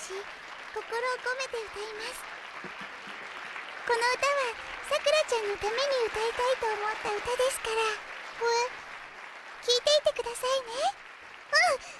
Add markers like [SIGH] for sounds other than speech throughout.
し心を込めて歌います。この歌はさくらちゃんのために歌いたいと思った歌ですから。ふ聞いていてくださいね。うん。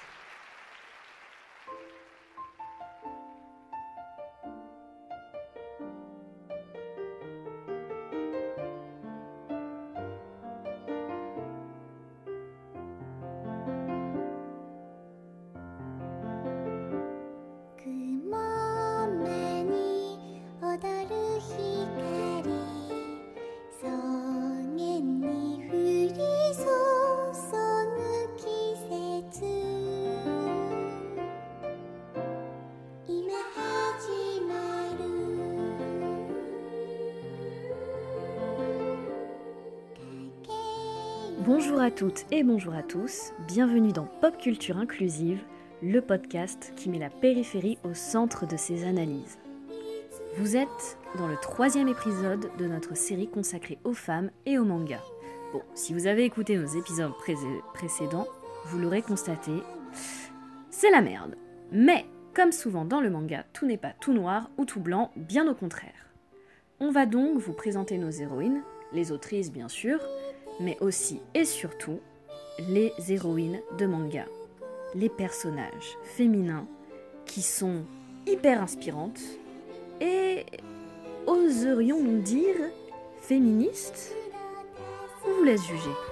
Toutes et bonjour à tous, bienvenue dans Pop Culture Inclusive, le podcast qui met la périphérie au centre de ses analyses. Vous êtes dans le troisième épisode de notre série consacrée aux femmes et aux mangas. Bon, si vous avez écouté nos épisodes précédents, vous l'aurez constaté, c'est la merde. Mais, comme souvent dans le manga, tout n'est pas tout noir ou tout blanc, bien au contraire. On va donc vous présenter nos héroïnes, les autrices bien sûr, mais aussi et surtout les héroïnes de manga, les personnages féminins qui sont hyper inspirantes et oserions-nous dire féministes? On vous laisse juger.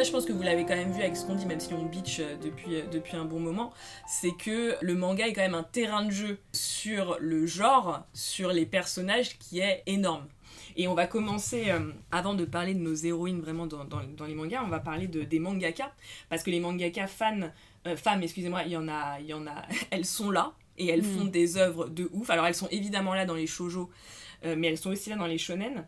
Là, je pense que vous l'avez quand même vu avec ce qu'on dit, même si on bitch euh, depuis, euh, depuis un bon moment, c'est que le manga est quand même un terrain de jeu sur le genre, sur les personnages qui est énorme. Et on va commencer, euh, avant de parler de nos héroïnes vraiment dans, dans, les mangas, on va parler de, des mangaka, parce que les mangaka fans, femmes, excusez-moi, il y en a, il y en a, [LAUGHS] elles sont là, et elles mm. font des œuvres de ouf. Alors elles sont évidemment là dans les shoujo, mais elles sont aussi là dans les shonen.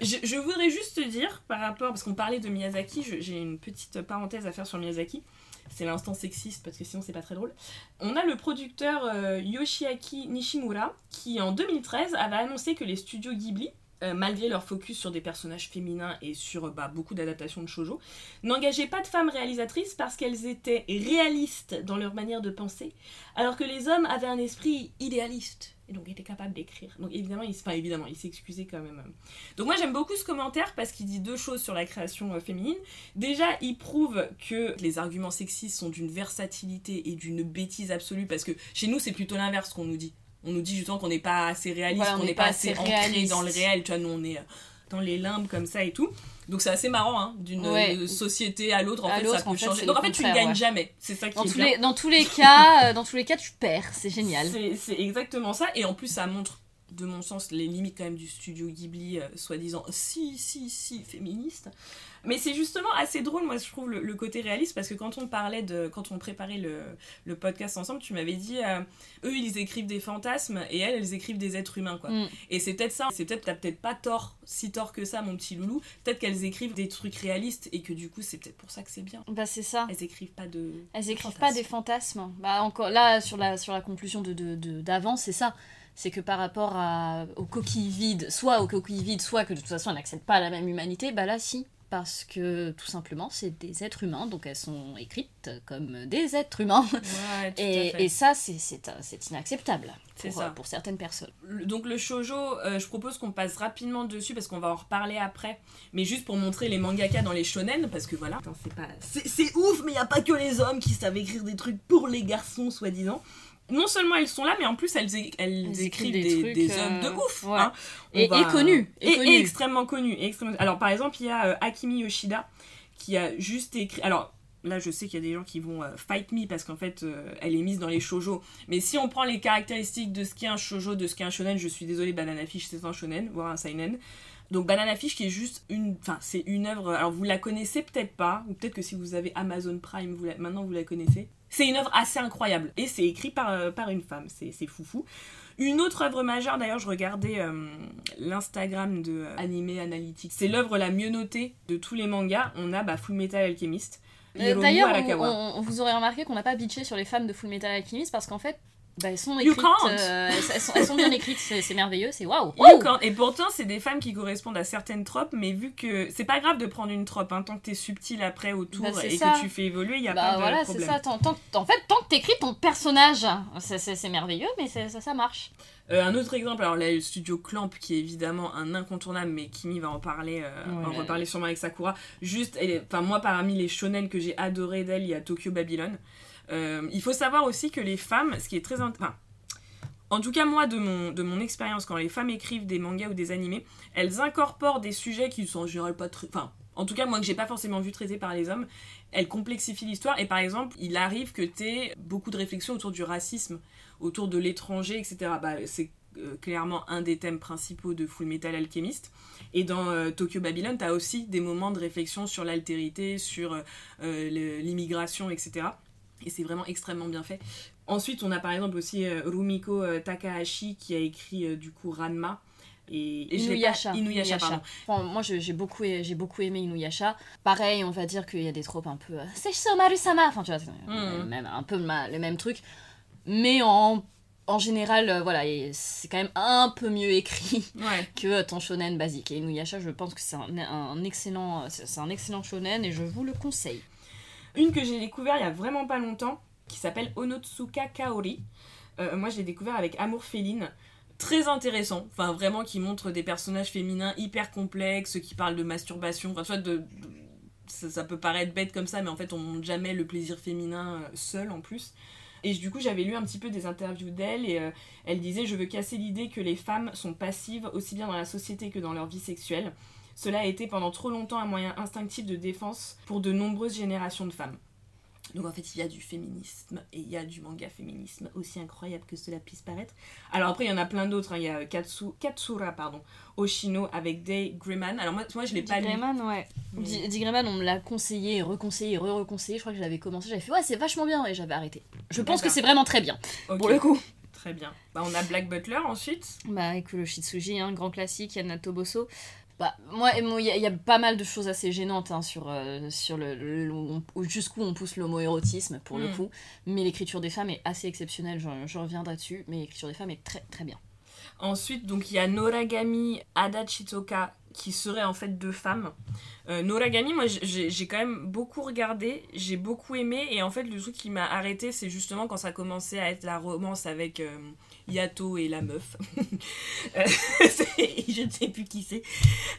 Je, voudrais juste te dire, par rapport, parce qu'on parlait de Miyazaki, j'ai une petite parenthèse à faire sur Miyazaki. C'est l'instant sexiste parce que sinon c'est pas très drôle. On a le producteur euh, Yoshiaki Nishimura qui en 2013 avait annoncé que les studios Ghibli, euh, malgré leur focus sur des personnages féminins et sur bah, beaucoup d'adaptations de shoujo, n'engageaient pas de femmes réalisatrices parce qu'elles étaient réalistes dans leur manière de penser, alors que les hommes avaient un esprit idéaliste et donc il était capable d'écrire. Donc évidemment, il, enfin, évidemment, il s'excusait quand même. Donc moi j'aime beaucoup ce commentaire parce qu'il dit deux choses sur la création euh, féminine. Déjà, il prouve que les arguments sexistes sont d'une versatilité et d'une bêtise absolue parce que chez nous c'est plutôt l'inverse qu'on nous dit. On nous dit justement qu'on n'est pas assez réaliste, qu'on n'est pas, assez, ancré dans le réel. Tu vois, nous on est euh, dans les limbes comme ça et tout. Donc c'est assez marrant, hein, d'une euh, société à l'autre, en fait, ça peut changer. Donc en fait, tu ne gagnes jamais. C'est ça qui dans est tous Les, dans tous les cas, euh, dans tous les cas, tu perds. C'est génial. C'est exactement ça. Et en plus, ça montre, de mon sens, les limites quand même du studio Ghibli, euh, soi-disant si, si, si féministe. Mais c'est justement assez drôle, moi, je trouve, le, côté réaliste, parce que quand on parlait de. Quand on préparait le, le podcast ensemble, tu m'avais dit, euh, eux, ils écrivent des fantasmes, et elles, elles écrivent des êtres humains, quoi. Mm. Et c'est peut-être ça, c'est peut-être, t'as peut-être pas tort, si tort que ça, mon petit loulou. Peut-être qu'elles écrivent des trucs réalistes, et que du coup, c'est peut-être pour ça que c'est bien. Bah, c'est ça. Elles écrivent pas de. Elles écrivent pas des fantasmes. Bah, encore, là, sur la, sur la conclusion de, d'avant, de, c'est ça c'est que par rapport à, aux coquilles vides, soit aux coquilles vides, soit que de toute façon elles n'accèdent pas à la même humanité, bah là si, parce que tout simplement c'est des êtres humains, donc elles sont écrites comme des êtres humains. [LAUGHS] et, ça c'est inacceptable pour, ça. pour certaines personnes. Donc le shojo, euh, je propose qu'on passe rapidement dessus parce qu'on va en reparler après, mais juste pour montrer les mangaka dans les shonen, parce que voilà, c'est pas... C'est ouf, mais il n'y a pas que les hommes qui savent écrire des trucs pour les garçons, soi-disant non seulement elles sont là, mais en plus elles, elles, écrivent des, des, hommes de euh, ouf. Hein. Et, connus. Et, extrêmement connus. Alors par exemple, il y a euh, Akimi Yoshida qui a juste écrit. Alors là, je sais qu'il y a des gens qui vont euh, fight me parce qu'en fait, elle est mise dans les shojo. Mais si on prend les caractéristiques de ce qu'est un shojo, de ce qu'est un shonen, je suis désolée, Banana Fish c'est un shonen, voire un seinen. Donc Banana Fish qui est juste une, enfin c'est une œuvre. Alors vous la connaissez peut-être pas, ou peut-être que si vous avez Amazon Prime, vous maintenant vous la connaissez. C'est une œuvre assez incroyable et c'est écrit par, euh, par une femme, c'est foufou. Une autre œuvre majeure, d'ailleurs, je regardais euh, l'Instagram de euh, Anime Analytics. C'est l'œuvre la mieux notée de tous les mangas. On a bah, Full Metal Alchemist. D'ailleurs, on, vous aurez remarqué qu'on n'a pas bitché sur les femmes de Full Metal Alchemist parce qu'en fait, Bah, elles sont You écrites, can't. euh, elles, sont, elles sont bien écrites, c'est merveilleux, c'est waouh. Can't. Et pourtant, c'est des femmes qui correspondent à certaines tropes, mais vu que c'est pas grave de prendre une trope, hein, tant que t'es subtil après autour Bah, et ça. que tu fais évoluer, il y a Bah pas de voilà, c'est problème. ça. Tant, tant- en fait, tant que t'écris ton personnage, c'est- merveilleux, mais ça, ça marche. Euh, un autre exemple, alors là, le studio Clamp, qui est évidemment un incontournable, mais Kimi va en parler, euh, en reparler sûrement avec Sakura. Juste, enfin moi, parmi les shonen que j'ai adoré d'elle, il y a Tokyo Babylon. Euh, il faut savoir aussi que les femmes, ce qui est très, enfin, en tout cas moi de mon de mon expérience, quand les femmes écrivent des mangas ou des animés, elles incorporent des sujets qui sont en général pas très, enfin, en tout cas moi que j'ai pas forcément vu traités par les hommes, elles complexifient l'histoire et par exemple, il arrive que t'aies beaucoup de réflexions autour du racisme autour de l'étranger, etc. Bah, c'est euh, clairement un des thèmes principaux de Full Metal Alchemist. Et dans euh, Tokyo Babylon, tu as aussi des moments de réflexion sur l'altérité, sur l'immigration, etc. Et c'est vraiment extrêmement bien fait. Ensuite, on a par exemple aussi euh, Rumiko euh, Takahashi qui a écrit euh, du coup Ranma. Et, Inuyasha. pas- Inuyasha, moi, j'ai beaucoup, j'ai beaucoup aimé Inuyasha. Pareil, on va dire qu'il y a des tropes un peu. euh, C'est Somaru-sama Enfin, tu vois, Mhm. même, un peu le, même truc. Mais en, en général, euh, voilà, c'est quand même un peu mieux écrit [LAUGHS] Ouais. que ton shonen basique. Et Inuyasha, je pense que c'est un, un excellent, c'est un excellent shonen et je vous le conseille. Une que j'ai découvert il y a vraiment pas longtemps, qui s'appelle Onotsuka Kaori. Euh, moi, je l'ai découvert avec Amour Féline. Très intéressant, enfin vraiment qui montre des personnages féminins hyper complexes, qui parlent de masturbation, enfin soit de... ça peut paraître bête comme ça, mais en fait on montre jamais le plaisir féminin euh, seul en plus. Et du coup j'avais lu un petit peu des interviews d'elle et euh, elle disait je veux casser l'idée que les femmes sont passives aussi bien dans la société que dans leur vie sexuelle. Cela a été pendant trop longtemps un moyen instinctif de défense pour de nombreuses générations de femmes. Donc en fait, il y a du féminisme et il y a du manga féminisme, aussi incroyable que cela puisse paraître. Alors après, il y en a plein d'autres. hein. Il y a Katsu, Katsura, pardon, Oshino avec Day Griman. Alors moi, moi je l'ai pas lu. ouais. Mais- Di- Dick Grayman, on me l'a conseillé, reconseillé, re-reconseillé. Je crois que je l'avais commencé, j'avais fait ouais, c'est vachement bien et j'avais arrêté. Je pense que c'est vraiment très bien. Ok, Pour le coup. Très bien. Bah, on a Black Butler ensuite. Bah, avec le Shitsuji, hein, grand classique, Yana Toboso. Bah, moi, il y, a- il y a pas mal de choses assez gênantes hein, sur, euh, sur le, le- le- où- jusqu'où on pousse l'homoérotisme, pour le Mm. coup. Mais l'écriture des femmes est assez exceptionnelle, je, reviendrai dessus. Mais l'écriture des femmes est très très bien. Ensuite, donc il y a Noragami Adachitoka qui seraient en fait deux femmes. Euh, Noragami, moi j'ai j'ai quand même beaucoup regardé, j'ai beaucoup aimé et en fait le truc qui m'a arrêté c'est justement quand ça commençait à être la romance avec euh, Yato et la meuf. [LAUGHS] Euh, [LAUGHS] je ne sais plus qui c'est.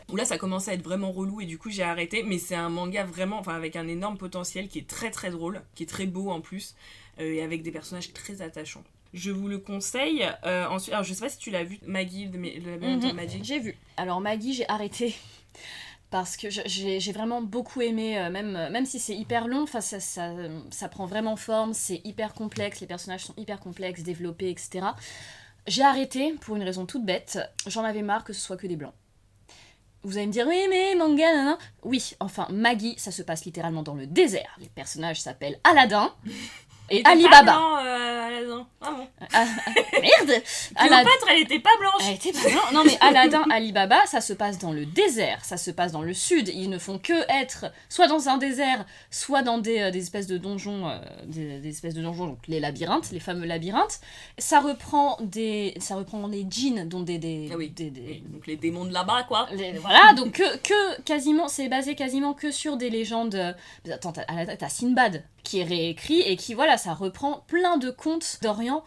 Où là ça commençait à être vraiment relou et du coup j'ai arrêté mais c'est un manga vraiment enfin avec un énorme potentiel qui est très très drôle, qui est très beau en plus euh, et avec des personnages très attachants. Je vous le conseille. Euh, ensuite, alors je sais pas si tu l'as vu, Maggie, de, de Mhm, Magic. J'ai vu. Alors Maggie, j'ai arrêté. Parce que j'ai vraiment beaucoup aimé, euh, même, même si c'est hyper long, ça, ça, ça prend vraiment forme, c'est hyper complexe, les personnages sont hyper complexes, développés, etc. J'ai arrêté pour une raison toute bête, j'en avais marre que ce soit que des blancs. Vous allez me dire, oui, mais manga, nan, nan. Oui, enfin, Maggie, ça se passe littéralement dans le désert. Les personnages s'appellent Aladdin et était pas Alibaba. blanc, euh, Aladdin. Ah bon. Ah, [LAUGHS] merde Aladdin. Cléopâtre, elle était pas blanche. Elle était pas blanche. Non mais Aladdin, Alibaba, ça se passe dans le désert, ça se passe dans le sud. Ils ne font que être soit dans un désert, soit dans des, euh, des espèces de donjons, euh, des, des espèces de donjons, donc les labyrinthes, les fameux labyrinthes. Ça reprend des, ça reprend les djinns, dont des, des, Ah oui. des- des- Oui, donc les démons de là-bas, quoi. les- voilà, donc que, que quasiment, c'est basé quasiment que sur des légendes. mais Attends, t'as Sinbad qui est réécrit et qui, voilà, ça reprend plein de contes d'Orient.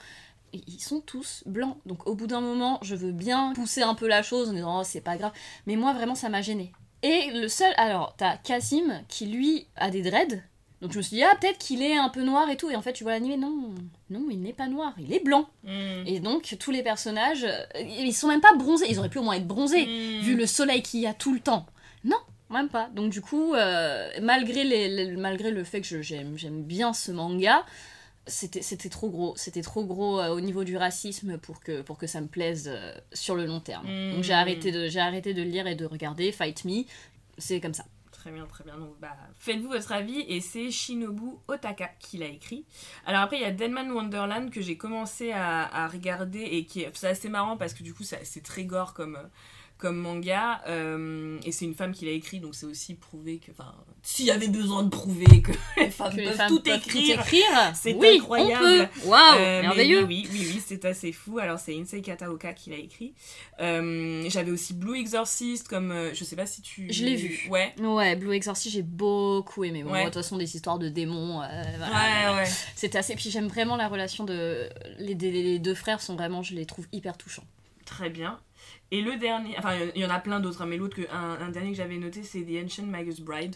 Et Ils sont tous blancs. Donc au bout d'un moment, je veux bien pousser un peu la chose en disant oh, c'est pas grave. Mais moi, vraiment, ça m'a gêné. Et le seul. Alors, t'as Kasim qui, lui, a des dreads. Donc je me suis dit, ah, peut-être qu'il est un peu noir et tout. Et en fait, tu vois l'animé, non, non, il n'est pas noir, il est blanc. Mm. Et donc, tous les personnages, euh, ils sont même pas bronzés. Ils auraient pu au moins être bronzés Mm. vu le soleil qu'il y a tout le temps. Non, même pas. Donc du coup, euh, malgré, les, les- malgré le fait que je- j'aime j'aime bien ce manga, c'était c'était trop gros. C'était trop gros euh, au niveau du racisme pour que, pour que ça me plaise euh, sur le long terme. Donc j'ai arrêté, de, arrêté de lire et de regarder. Fight Me, c'est comme ça. Très bien, très bien. Donc, bah, faites-vous votre avis et c'est Shinobu Otaka qui l'a écrit. Alors après, il y a Deadman Wonderland que j'ai commencé à, à regarder et qui est, c'est assez marrant parce que du coup, c'est très gore comme, comme manga. euh, et c'est une femme qui l'a écrit, donc c'est aussi prouvé que. Enfin, s'il y avait besoin de prouver que [LAUGHS] les femmes Que les peuvent femmes tout peuvent écrire. écrire. c'est oui, incroyable. Waouh, Euh, mais merveilleux. Oui, oui, oui, c'est assez fou. Alors, c'est Insei Kataoka qui l'a écrit. Euh, J'avais aussi Blue Exorcist, comme. euh, je sais pas si tu. Je l'ai vu. Ouais. Ouais, Blue Exorcist, j'ai beaucoup aimé. Bon, Ouais. moi, de toute façon, des histoires de démons. euh, voilà. Ouais, ouais. C'était assez. Puis j'aime vraiment la relation de. Les, les- les deux frères sont vraiment, je les trouve hyper touchants. Très bien. Et le dernier, enfin il y en a plein d'autres, hein, mais l'autre, un, un dernier que j'avais noté, c'est The Ancient Magus Bride,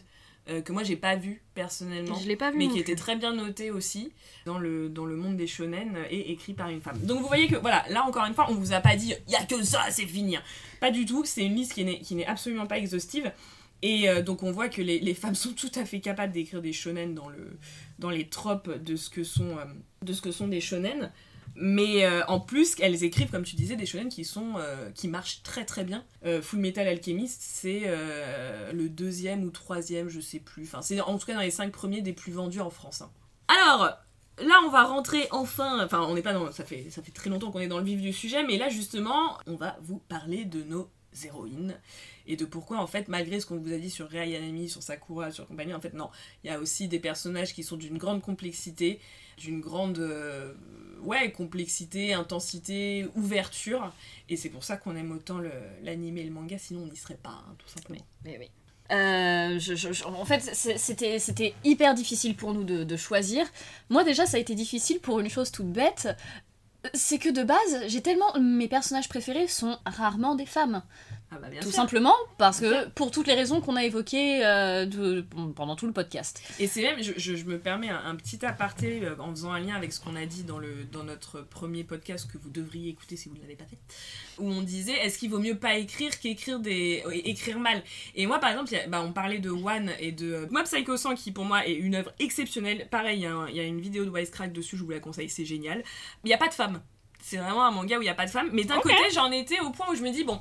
euh, que moi j'ai pas vu personnellement, Je l'ai pas vu. mais qui plus. était très bien noté aussi dans le, dans le monde des shonen euh, et écrit par une femme. Donc vous voyez que voilà, là encore une fois, on vous a pas dit il y a que ça, c'est fini. hein. Pas du tout, c'est une liste qui n'est, qui n'est absolument pas exhaustive. Et euh, donc on voit que les, les femmes [LAUGHS] sont tout à fait capables d'écrire des shonen dans, le, dans les tropes de ce que sont, euh, de ce que sont des shonen. Mais euh, en plus, elles écrivent, comme tu disais, des shonen qui sont euh, qui marchent très très bien. Euh, Full Metal Alchemist, c'est euh, le deuxième ou troisième, je sais plus. Enfin, c'est en tout cas dans les cinq premiers des plus vendus en France. hein. Alors, là, on va rentrer enfin. Enfin, on n'est pas dans. Ça fait ça fait très longtemps qu'on est dans le vif du sujet, mais là justement, on va vous parler de nos héroïnes et de pourquoi en fait malgré ce qu'on vous a dit sur Rei Yanami, sur Sakura, sur compagnie, en fait non, il y a aussi des personnages qui sont d'une grande complexité, d'une grande euh, ouais, complexité, intensité, ouverture et c'est pour ça qu'on aime autant l'anime et le manga sinon on n'y serait pas hein, tout simplement. Mais oui. Euh, en fait, c'était hyper difficile pour nous de, de choisir. Moi, déjà, ça a été difficile pour une chose toute bête. C'est que de base, j'ai tellement. Mes personnages préférés sont rarement des femmes. Ah bah bien Tout sûr. simplement parce Bien que, pour toutes les raisons qu'on a évoquées euh, de- pendant tout le podcast. Et c'est même, je, je- je me permets un, un petit aparté euh, en faisant un lien avec ce qu'on a dit dans, le, dans notre premier podcast que vous devriez écouter si vous ne l'avez pas fait, où on disait est-ce qu'il vaut mieux pas écrire qu'écrire des euh, écrire mal? Et moi par exemple, a- bah, on parlait de One et de euh, Mob Psycho 100 qui pour moi est une œuvre exceptionnelle. Pareil, il y, a y une vidéo de Wisecrack dessus, je vous la conseille, c'est génial. Il n'y a pas de femme. C'est vraiment un manga où il n'y a pas de femme. Mais d'un côté, j'en étais au point où je me dis bon.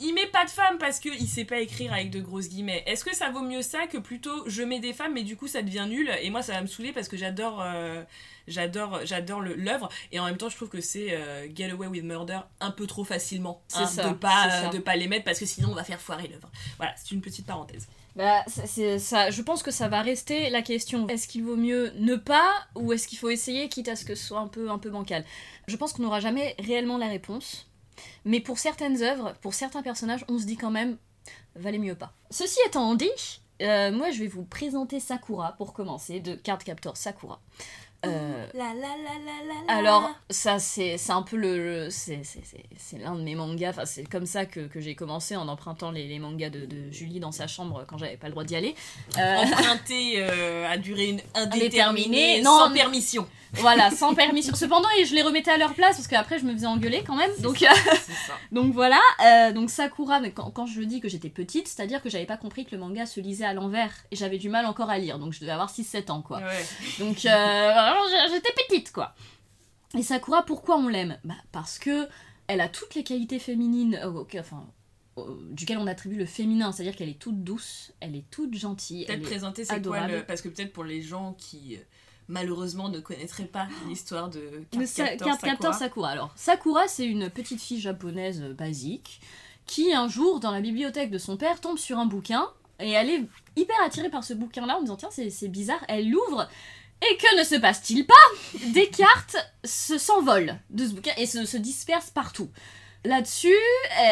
Il met pas de femmes parce qu'il sait pas écrire avec de grosses guillemets. Est-ce que ça vaut mieux ça que plutôt je mets des femmes mais du coup ça devient nul? Et moi ça va me saouler parce que j'adore euh, j'adore j'adore le- l'œuvre et en même temps je trouve que c'est euh, Get Away with Murder un peu trop facilement hein, ça, de pas ça. de pas les mettre parce que sinon on va faire foirer l'œuvre. Voilà, c'est une petite parenthèse. Bah, c'est ça. Je pense que ça va rester la question. Est-ce qu'il vaut mieux ne pas ou est-ce qu'il faut essayer, quitte à ce que ce soit un peu, un peu bancal? Je pense qu'on n'aura jamais réellement la réponse. Mais pour certaines œuvres, pour certains personnages, on se dit quand même, valait mieux pas. Ceci étant dit, euh, moi je vais vous présenter Sakura pour commencer, de Card Captor Sakura. Euh, La la la alors, ça, c'est un peu le. le- c'est c'est- c'est- c'est l'un de mes mangas. Enfin, c'est comme ça que, que j'ai commencé en empruntant les, les mangas de, de Julie dans sa chambre quand j'avais pas le droit d'y aller. Euh, emprunté euh, à durée [LAUGHS] indéterminée sans permission. Voilà, sans permission. Cependant, et je les remettais à leur place parce qu'après, je me faisais engueuler quand même. Donc, euh, ça. [LAUGHS] donc voilà. Euh, donc Sakura, mais quand, quand je dis que j'étais petite, c'est-à-dire que j'avais pas compris que le manga se lisait à l'envers et j'avais du mal encore à lire. Donc je devais avoir 6-7 ans, quoi. Ouais. Donc, euh, vraiment, j'étais petite, quoi. Et Sakura, pourquoi on l'aime? Bah, parce que elle a toutes les qualités féminines, euh, enfin, duquel on attribue le féminin, c'est-à-dire qu'elle est toute douce, elle est toute gentille. Peut-être présenter c'est quoi le... Parce que peut-être pour les gens qui malheureusement ne connaîtraient pas [GASPS] l'histoire de Le Card Sa- Captor Card Captor Sakura. Sakura. Alors, Sakura, c'est une petite fille japonaise basique qui, un jour, dans la bibliothèque de son père, tombe sur un bouquin et elle est hyper attirée par ce bouquin-là en disant Tiens, c'est bizarre. Elle l'ouvre et que ne se passe-t-il pas? Des cartes se s'envolent de ce bouquin et se, se dispersent partout. Là-dessus,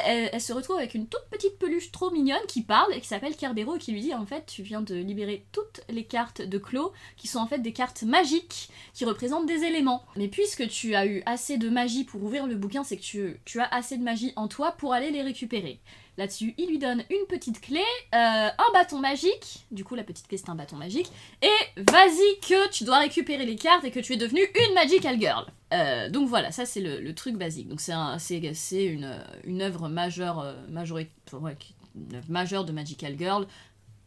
elle, se retrouve avec une toute petite peluche trop mignonne qui parle et qui s'appelle Cardero et qui lui dit en fait tu viens de libérer toutes les cartes de Clos qui sont en fait des cartes magiques qui représentent des éléments. Mais puisque tu as eu assez de magie pour ouvrir le bouquin, c'est que tu as assez de magie en toi pour aller les récupérer. Là-dessus, il lui donne une petite clé, euh, un bâton magique, du coup la petite clé c'est un bâton magique, et vas-y que tu dois récupérer les cartes et que tu es devenue une Magical Girl. Euh, donc voilà, ça c'est le, truc basique. Donc c'est un- c'est c'est une, une œuvre majeure, euh, une œuvre majeure de Magical Girl,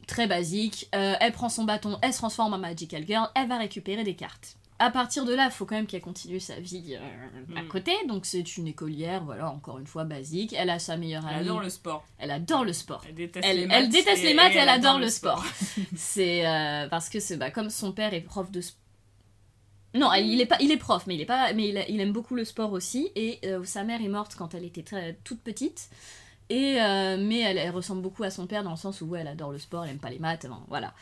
très basique. Elle prend son bâton, elle se transforme en Magical Girl, elle va récupérer des cartes. À partir de là, il faut quand même qu'elle continue sa vie euh, à Mm. côté. Donc c'est une écolière, voilà, encore une fois basique. Elle a sa meilleure Elle amie. adore le sport. Elle adore le sport. Elle déteste Elle, les maths. elle déteste et- les maths et et elle adore le sport. [LAUGHS] [LAUGHS] c'est euh, parce que c'est bah, comme son père est prof de sport. Non, elle- il est pas, il est prof, mais il est pas, mais il, il aime beaucoup le sport aussi. Et euh, sa mère est morte quand elle était très, toute petite. Et, mais elle, elle ressemble beaucoup à son père dans le sens où ouais, elle adore le sport, elle aime pas les maths, enfin, voilà.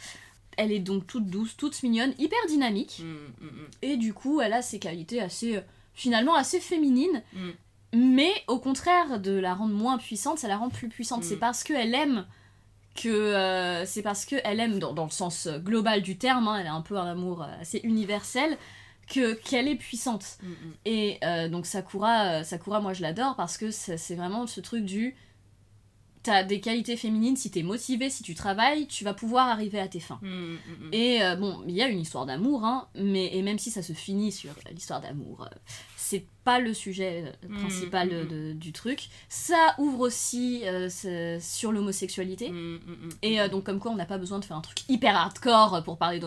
Elle est donc toute douce, toute mignonne, hyper dynamique. Mm, mm, mm. Et du coup, elle a ses qualités assez, euh, finalement, assez féminines. Mais au contraire de la rendre moins puissante, ça la rend plus puissante. C'est parce qu'elle aime que. euh, c'est parce qu'elle aime, dans, dans le sens global du terme, hein, elle a un peu un amour euh, assez universel, que qu'elle est puissante. Et euh, donc Sakura, euh, Sakura, moi je l'adore parce que c'est c'est vraiment ce truc du. T'as des qualités féminines, si t'es motivé, si tu travailles, tu vas pouvoir arriver à tes fins. Mm, mm, mm. Et euh, bon, il y a une histoire d'amour, hein, mais et même si ça se finit sur l'histoire d'amour, euh, c'est pas le sujet euh, Mm, principal mm, de- du truc. Ça ouvre aussi euh, sur l'homosexualité. Mm, mm, mm. Et euh, donc comme quoi on n'a pas besoin de faire un truc hyper hardcore pour parler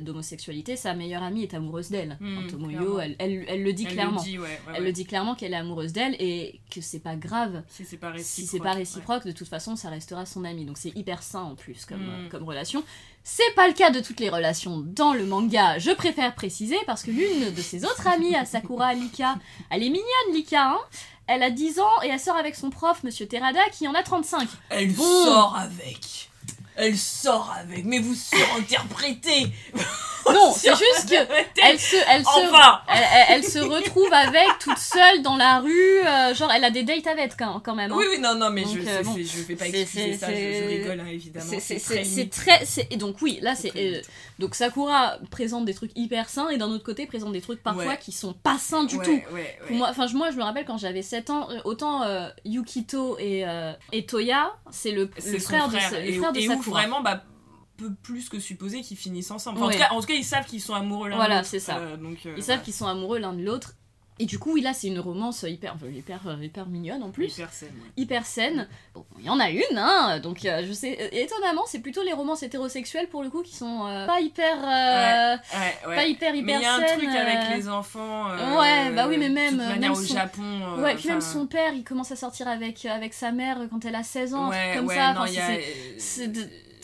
d'homosexualité, sa meilleure amie est amoureuse d'elle. Mm, Tomoyo, elle, elle, elle le dit Elle clairement. Le dit, ouais, ouais, Elle ouais. le dit clairement qu'elle est amoureuse d'elle et que c'est pas grave Si c'est pas réciproque. si pas réciproque, de toute façon, ça restera son ami. Donc c'est hyper sain en plus comme, Mm. euh, comme relation. C'est pas le cas de toutes les relations dans le manga, je préfère préciser, parce que l'une de ses autres amies à Sakura, Lika, elle est mignonne, Lika, hein elle a 10 ans et elle sort avec son prof, Monsieur Terada, qui en a 35. Elle Bon. sort avec. Elle sort avec. Mais vous surinterprétez. Non, [LAUGHS] c'est juste que elle se, elle se, Enfin. elle, se retrouve avec toute seule dans la rue, euh, genre elle a des dates avec quand, quand même. hein. Oui, oui, non, non, mais Donc, je, euh, bon. je vais pas excuser ça, je, rigole, hein, évidemment. C'est- très très. Et donc, oui, là, C'est euh, donc, Sakura présente des trucs hyper sains et d'un autre côté, présente des trucs parfois Ouais. qui sont pas sains du Ouais, tout. ouais, ouais. Pour moi, enfin, je- moi, je me rappelle quand j'avais 7 ans, euh, autant Yukito et, et Toya, c'est le, frère, de, le et, frère de et où Sakura. vraiment, bah, peu plus que supposé qu'ils finissent ensemble. Enfin, en, tout cas, en tout cas, ils savent qu'ils sont amoureux l'un Voilà, de l'autre. c'est ça. Euh, donc, euh, Ils savent voilà. qu'ils sont amoureux l'un de l'autre. Et du coup, oui, là, c'est une romance hyper, enfin, hyper, euh, hyper mignonne en plus. Hyper saine, ouais. hyper saine. Bon, il y en a une, hein, donc euh, je sais, étonnamment, c'est plutôt les romances hétérosexuelles pour le coup qui sont pas hyper. Ouais. Pas hyper, hyper mais il y a un truc avec les enfants. Ouais, bah oui, mais même- De manière, même au son- Japon. Ouais, puis même son père, il commence à sortir avec, avec sa mère quand elle a 16 ans, comme ça.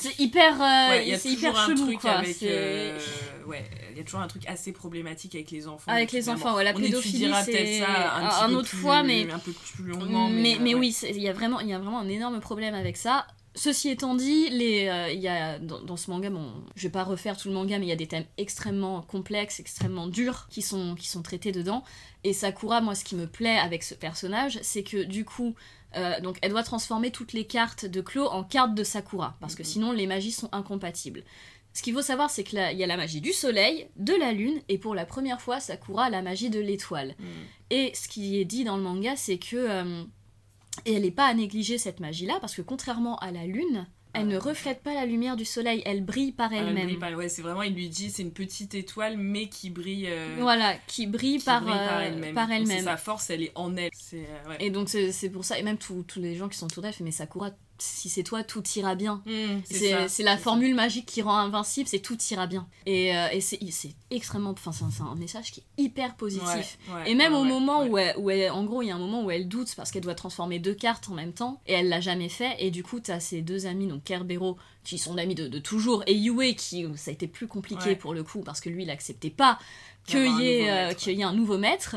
C'est- hyper, euh, Ouais, il y a c'est hyper un chelou, truc quoi. avec. euh, ouais, il y a toujours un truc assez problématique avec les enfants. Avec les enfants, ouais, la pédophilie, c'est peut-être ça un, un- autre plus- fois, mais- Un peu plus longuement. mais, mais, euh, ouais. oui, il y a vraiment, il y a vraiment un énorme problème avec ça. Ceci étant dit, les, euh, il y a dans, dans ce manga, bon, je vais pas refaire tout le manga, mais il y a des thèmes extrêmement complexes, extrêmement durs qui sont qui sont traités dedans. Et Sakura, moi, ce qui me plaît avec ce personnage, c'est que du coup, euh, donc elle doit transformer toutes les cartes de Clo en cartes de Sakura, parce que Mhm. sinon les magies sont incompatibles. Ce qu'il faut savoir, c'est qu'il y a la magie du soleil, de la lune, et pour la première fois, Sakura a la magie de l'étoile. Mm. Et ce qui est dit dans le manga, c'est que. euh, et elle n'est pas à négliger cette magie-là, parce que contrairement à la lune, elle ne reflète pas la lumière du soleil, elle brille par Ah, elle elle-même. pas- Ouais, c'est vraiment, il lui dit, c'est une petite étoile, mais qui brille. euh, Voilà, qui brille qui par, brille par euh, elle-même. c'est. Sa force, elle est en elle. Euh, ouais. Et donc c'est pour ça, et même tous les gens qui sont autour d'elle, mais Sakura, si c'est toi, tout ira bien. Mm, c'est la ça. formule magique qui rend invincible, c'est tout ira bien. Et, euh, et c'est extrêmement. Enfin, c'est un- message qui est hyper positif. Ouais, ouais, Et même ouais, au moment où, elle, où elle- en gros, il y a un moment où elle doute parce qu'elle doit transformer deux cartes en même temps et elle l'a jamais fait. Et du coup, t'as ses deux amis, donc Kerbero, qui sont amis de, de toujours, et Yue, qui ça a été plus compliqué pour le coup parce que lui, il acceptait pas qu'il y, ait, euh, maître, qu'il y ait un nouveau maître.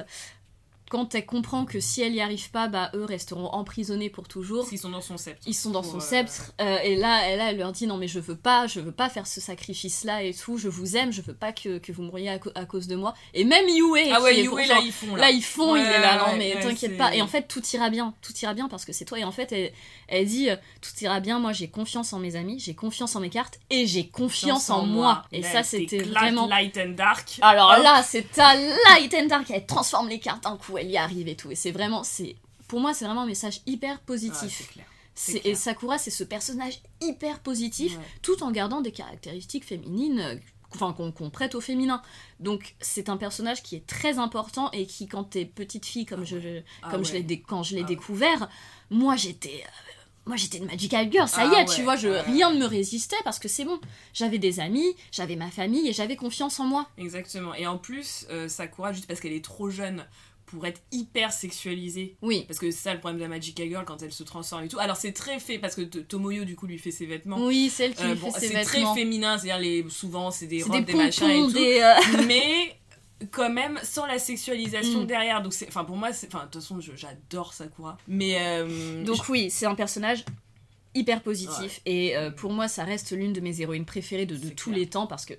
Quand elle comprend que si elle y arrive pas, bah eux resteront emprisonnés pour toujours. S'ils sont dans son sceptre. Ils sont dans son euh, sceptre euh, et là, là, elle leur dit non mais je veux pas, je veux pas faire ce sacrifice là et tout. Je vous aime, je veux pas que, que vous mouriez à, cause de moi. Et même Yue, Ah ouais, Yue, pour- là, genre, ils font. Là, ils font, il Ouais, est là, non ouais, mais ouais, t'inquiète pas. Et en fait, tout ira bien, tout ira bien parce que c'est toi. Et en fait, elle, elle dit, euh, tout ira bien, moi j'ai confiance en mes amis, j'ai confiance en mes cartes et j'ai confiance en moi. Et Là, ça, c'était vraiment... Light and Dark. Alors Hop. là, c'est ta light and dark, elle transforme les cartes d'un coup, elle y arrive et tout. Et c'est vraiment, c'est... Pour moi, c'est vraiment un message hyper positif. c'est clair. et Sakura, c'est ce personnage hyper positif, Ouais. tout en gardant des caractéristiques féminines, euh, enfin qu'on prête au féminin. Donc c'est un personnage qui est très important et qui, quand t'es petite fille, comme Ah je, je- Ah comme je l'ai quand je l'ai Ah ouais. découvert, moi j'étais, euh, moi j'étais une magical girl. Ça y Ah est, tu vois, je, rien ne me résistait parce que c'est bon. J'avais des amis, j'avais ma famille et j'avais confiance en moi. Exactement. Et en plus, euh, Sakura, juste parce qu'elle est trop jeune pour être hyper sexualisée. Oui. Parce que c'est ça le problème de la Magica Girl quand elle se transforme et tout. Alors c'est très fait parce que Tomoyo du coup lui fait ses vêtements. Oui, celle qui Euh, lui bon, fait ses c'est très vêtements. féminin, c'est-à-dire les, souvent c'est des robes, des des, machins et tout. des. euh, [LAUGHS] Mais quand même sans la sexualisation Mm. derrière. Donc c'est, enfin pour moi, c'est, enfin de toute façon, j'adore Sakura. Mais euh, Donc oui, c'est un personnage hyper positif et euh, pour moi ça reste l'une de mes héroïnes préférées de, tous clair. les temps parce que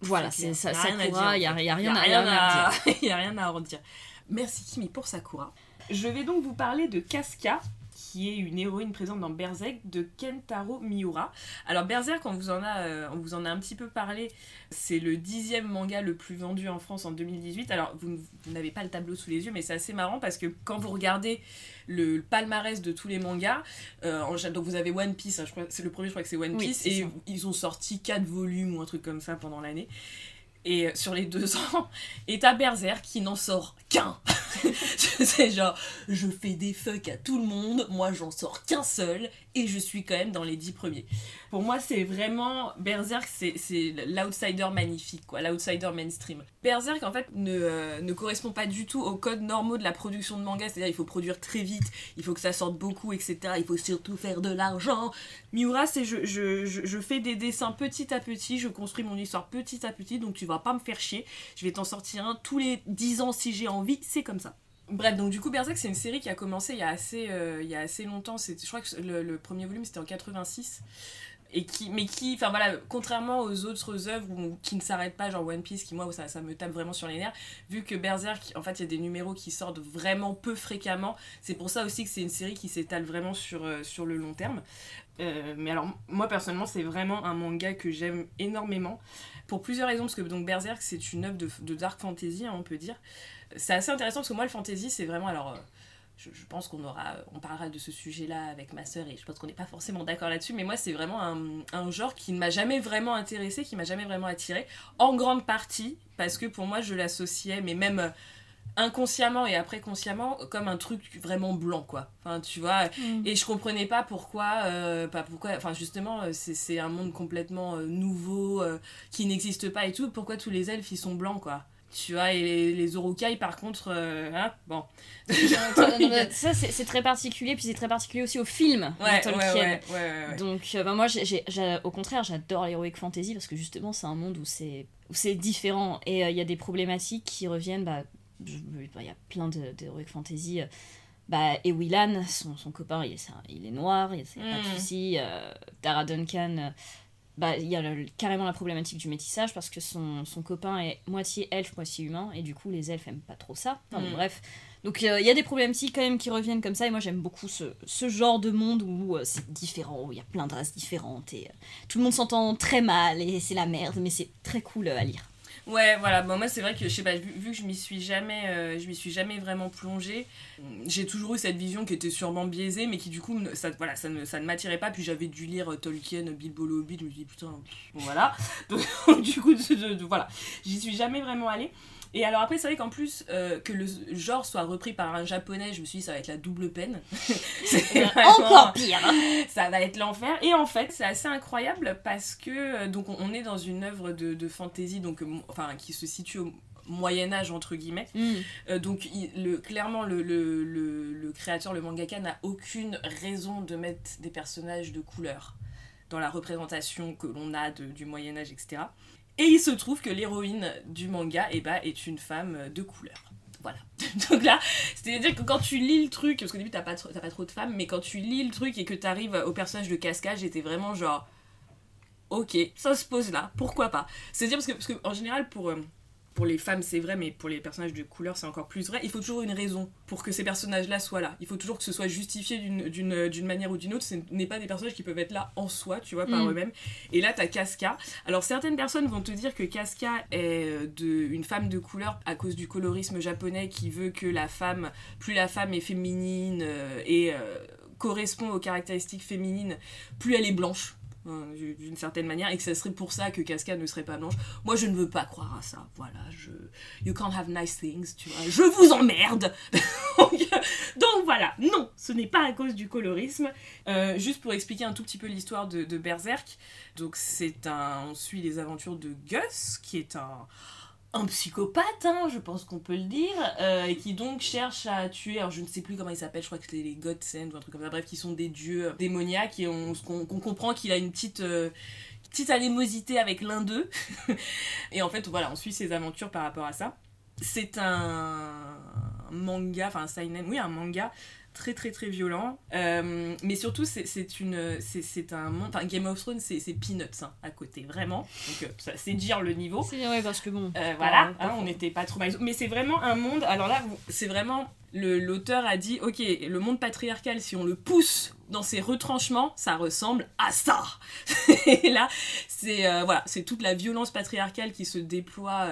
voilà, C'est ça, Sakura, il y a, rien, à, rien rien à dire. Il [LAUGHS] y a rien à redire. Merci Kimi pour Sakura. Je vais donc vous parler de Casca, qui est une héroïne présente dans Berserk de Kentaro Miura. Alors Berserk, on vous en a, euh, on vous en a un petit peu parlé. C'est le dixième manga le plus vendu en France en 2018. Alors vous, n'avez pas le tableau sous les yeux, mais c'est assez marrant parce que quand vous regardez le, palmarès de tous les mangas, euh, en donc vous avez One Piece. hein, c'est le premier, je crois que c'est One Piece, et ça. ils ont sorti 4 volumes ou un truc comme ça pendant l'année. Et sur les deux [LAUGHS] ans, et t'as Berserk qui n'en sort qu'un. [LAUGHS] c'est genre, je fais des fucks à tout le monde, moi j'en sors qu'un seul, et je suis quand même dans les dix premiers. Pour moi, c'est vraiment. Berserk, c'est l'outsider magnifique, quoi, l'outsider mainstream. Berserk, en fait, ne, euh, ne correspond pas du tout aux codes normaux de la production de manga, c'est-à-dire il faut produire très vite, il faut que ça sorte beaucoup, etc. Il faut surtout faire de l'argent. Miura, c'est je, je, je, je fais des dessins petit à petit, je construis mon histoire petit à petit, donc tu vas pas me faire chier. Je vais t'en sortir un tous les 10 ans si j'ai envie, c'est comme ça. Bref, donc du coup, Berserk, c'est une série qui a commencé il y a assez, euh, il y a assez longtemps. Je crois que le, premier volume, c'était en 86. Et qui, mais qui, enfin voilà, contrairement aux autres œuvres qui ne s'arrêtent pas, genre One Piece, qui moi, ça, me tape vraiment sur les nerfs, vu que Berserk, en fait, il y a des numéros qui sortent vraiment peu fréquemment, c'est pour ça aussi que c'est une série qui s'étale vraiment sur, euh, sur le long terme. Euh, mais alors, moi personnellement, c'est vraiment un manga que j'aime énormément. Pour plusieurs raisons, parce que donc Berserk, c'est une œuvre de, de dark fantasy, hein, on peut dire. C'est assez intéressant parce que moi, le fantasy, c'est vraiment. Alors, euh, je, je pense qu'on aura, on parlera de ce sujet-là avec ma sœur et je pense qu'on n'est pas forcément d'accord là-dessus, mais moi, c'est vraiment un, un genre qui ne m'a jamais vraiment intéressé, qui m'a jamais vraiment attiré. En grande partie, parce que pour moi, je l'associais, mais même. euh, inconsciemment et après consciemment comme un truc vraiment blanc quoi enfin tu vois et je comprenais pas pourquoi euh, pas pourquoi enfin justement c'est c'est un monde complètement nouveau euh, qui n'existe pas et tout pourquoi tous les elfes ils sont blancs quoi tu vois et les, les par contre euh, hein bon [LAUGHS] [LAUGHS] ça c'est très particulier, puis c'est très particulier aussi au film de ouais ouais, Tolkien. ouais, ouais. Donc euh, bah, moi, au contraire, j'adore l'heroic fantasy parce que justement, c'est un monde où c'est différent et euh, il y a des problématiques qui reviennent. Bah, bah, il y a plein de d'heroic fantasy. euh, bah, et Willan, son, son copain, il est, il est noir, il n'y a pas de Mm. souci. Tara Duncan, bah, il y a le- carrément la problématique du métissage parce que son, son copain est moitié elfe, moitié humain, et du coup, les elfes aiment pas trop ça. Enfin, bon, Mm. bref. Donc, euh, il y a des problématiques quand même qui reviennent comme ça, et moi, j'aime beaucoup ce, ce genre de monde où euh, c'est différent, où il y a plein de races différentes, et euh, tout le monde s'entend très mal, et c'est la merde, mais c'est très cool à lire. Ouais, voilà. Bon, moi, c'est vrai que je sais pas, vu, que je m'y suis jamais, euh, je m'y suis jamais vraiment plongée, j'ai toujours eu cette vision qui était sûrement biaisée, mais qui du coup, ça, voilà, ça ne, m'attirait pas. Puis j'avais dû lire euh, Tolkien, Bilbo Hobbit, je me dis putain, voilà. [LAUGHS] Donc, du coup, voilà, j'y suis jamais vraiment allée. Et alors après, c'est vrai qu'en plus, euh, que le genre soit repris par un japonais, je me suis dit, ça va être la double peine. [LAUGHS] C'est vraiment- Encore pire hein. ça va être l'enfer. Et en fait, c'est assez incroyable parce que euh, donc on, est dans une œuvre de, de fantasy donc euh, enfin qui se situe au Moyen Âge entre guillemets. Mm. Euh, donc il- le, clairement le, le, le, le créateur, le mangaka n'a aucune raison de mettre des personnages de couleur dans la représentation que l'on a de- du Moyen Âge, etc. Et il se trouve que l'héroïne du manga eh ben, est une femme de couleur. Voilà. [LAUGHS] Donc là, c'est-à-dire que quand tu lis le truc, parce qu'au début t'as pas, pas trop de femmes, mais quand tu lis le truc et que t'arrives au personnage de Casca, j'étais vraiment genre, ok, ça se pose là, pourquoi pas? C'est-à-dire parce que, parce que en général, pour, euh, pour les femmes c'est vrai, mais pour les personnages de couleur c'est encore plus vrai, il faut toujours une raison pour que ces personnages-là soient là. Il faut toujours que ce soit justifié d'une- manière ou d'une autre, ce n'est pas des personnages qui peuvent être là en soi, tu vois, par Mm. eux-mêmes. Et là, t'as Casca. Alors, certaines personnes vont te dire que Casca est euh, de, une femme de couleur à cause du colorisme japonais qui veut que la femme, plus la femme est féminine euh, et euh, correspond aux caractéristiques féminines, plus elle est blanche. Euh, d'une certaine manière et que ce serait pour ça que Casca ne serait pas blanche. Moi je ne veux pas croire à ça. Voilà je you can't have nice things tu vois. Je vous emmerde. [LAUGHS] Donc, donc voilà. Non ce n'est pas à cause du colorisme. Euh, juste pour expliquer un tout petit peu l'histoire de, de Berserk, donc c'est un, on suit les aventures de Gus, qui est un, un psychopathe, hein, je pense qu'on peut le dire, euh, et qui donc cherche à tuer, alors je ne sais plus comment il s'appelle, je crois que c'est les Godsend ou un truc comme ça, bref, qui sont des dieux euh, démoniaques, et on, comprend qu'il a une petite... euh, petite animosité avec l'un d'eux. [LAUGHS] et en fait, voilà, on suit ses aventures par rapport à ça. C'est un manga, enfin un seinen, oui, un manga très très très violent. Euh, mais surtout, c'est une c'est un monde. Enfin, Game of Thrones, c'est Peanuts hein, à côté, vraiment. Donc, euh, c'est dire le niveau. C'est vrai, parce que bon. Euh, voilà, hein, on n'était pas trop mal. Mais c'est vraiment un monde. Alors là, c'est vraiment. L'auteur a dit ok, le monde patriarcal, si on le pousse dans ses retranchements, ça ressemble à ça. [LAUGHS] Et là, c'est voilà, c'est toute la violence patriarcale qui se déploie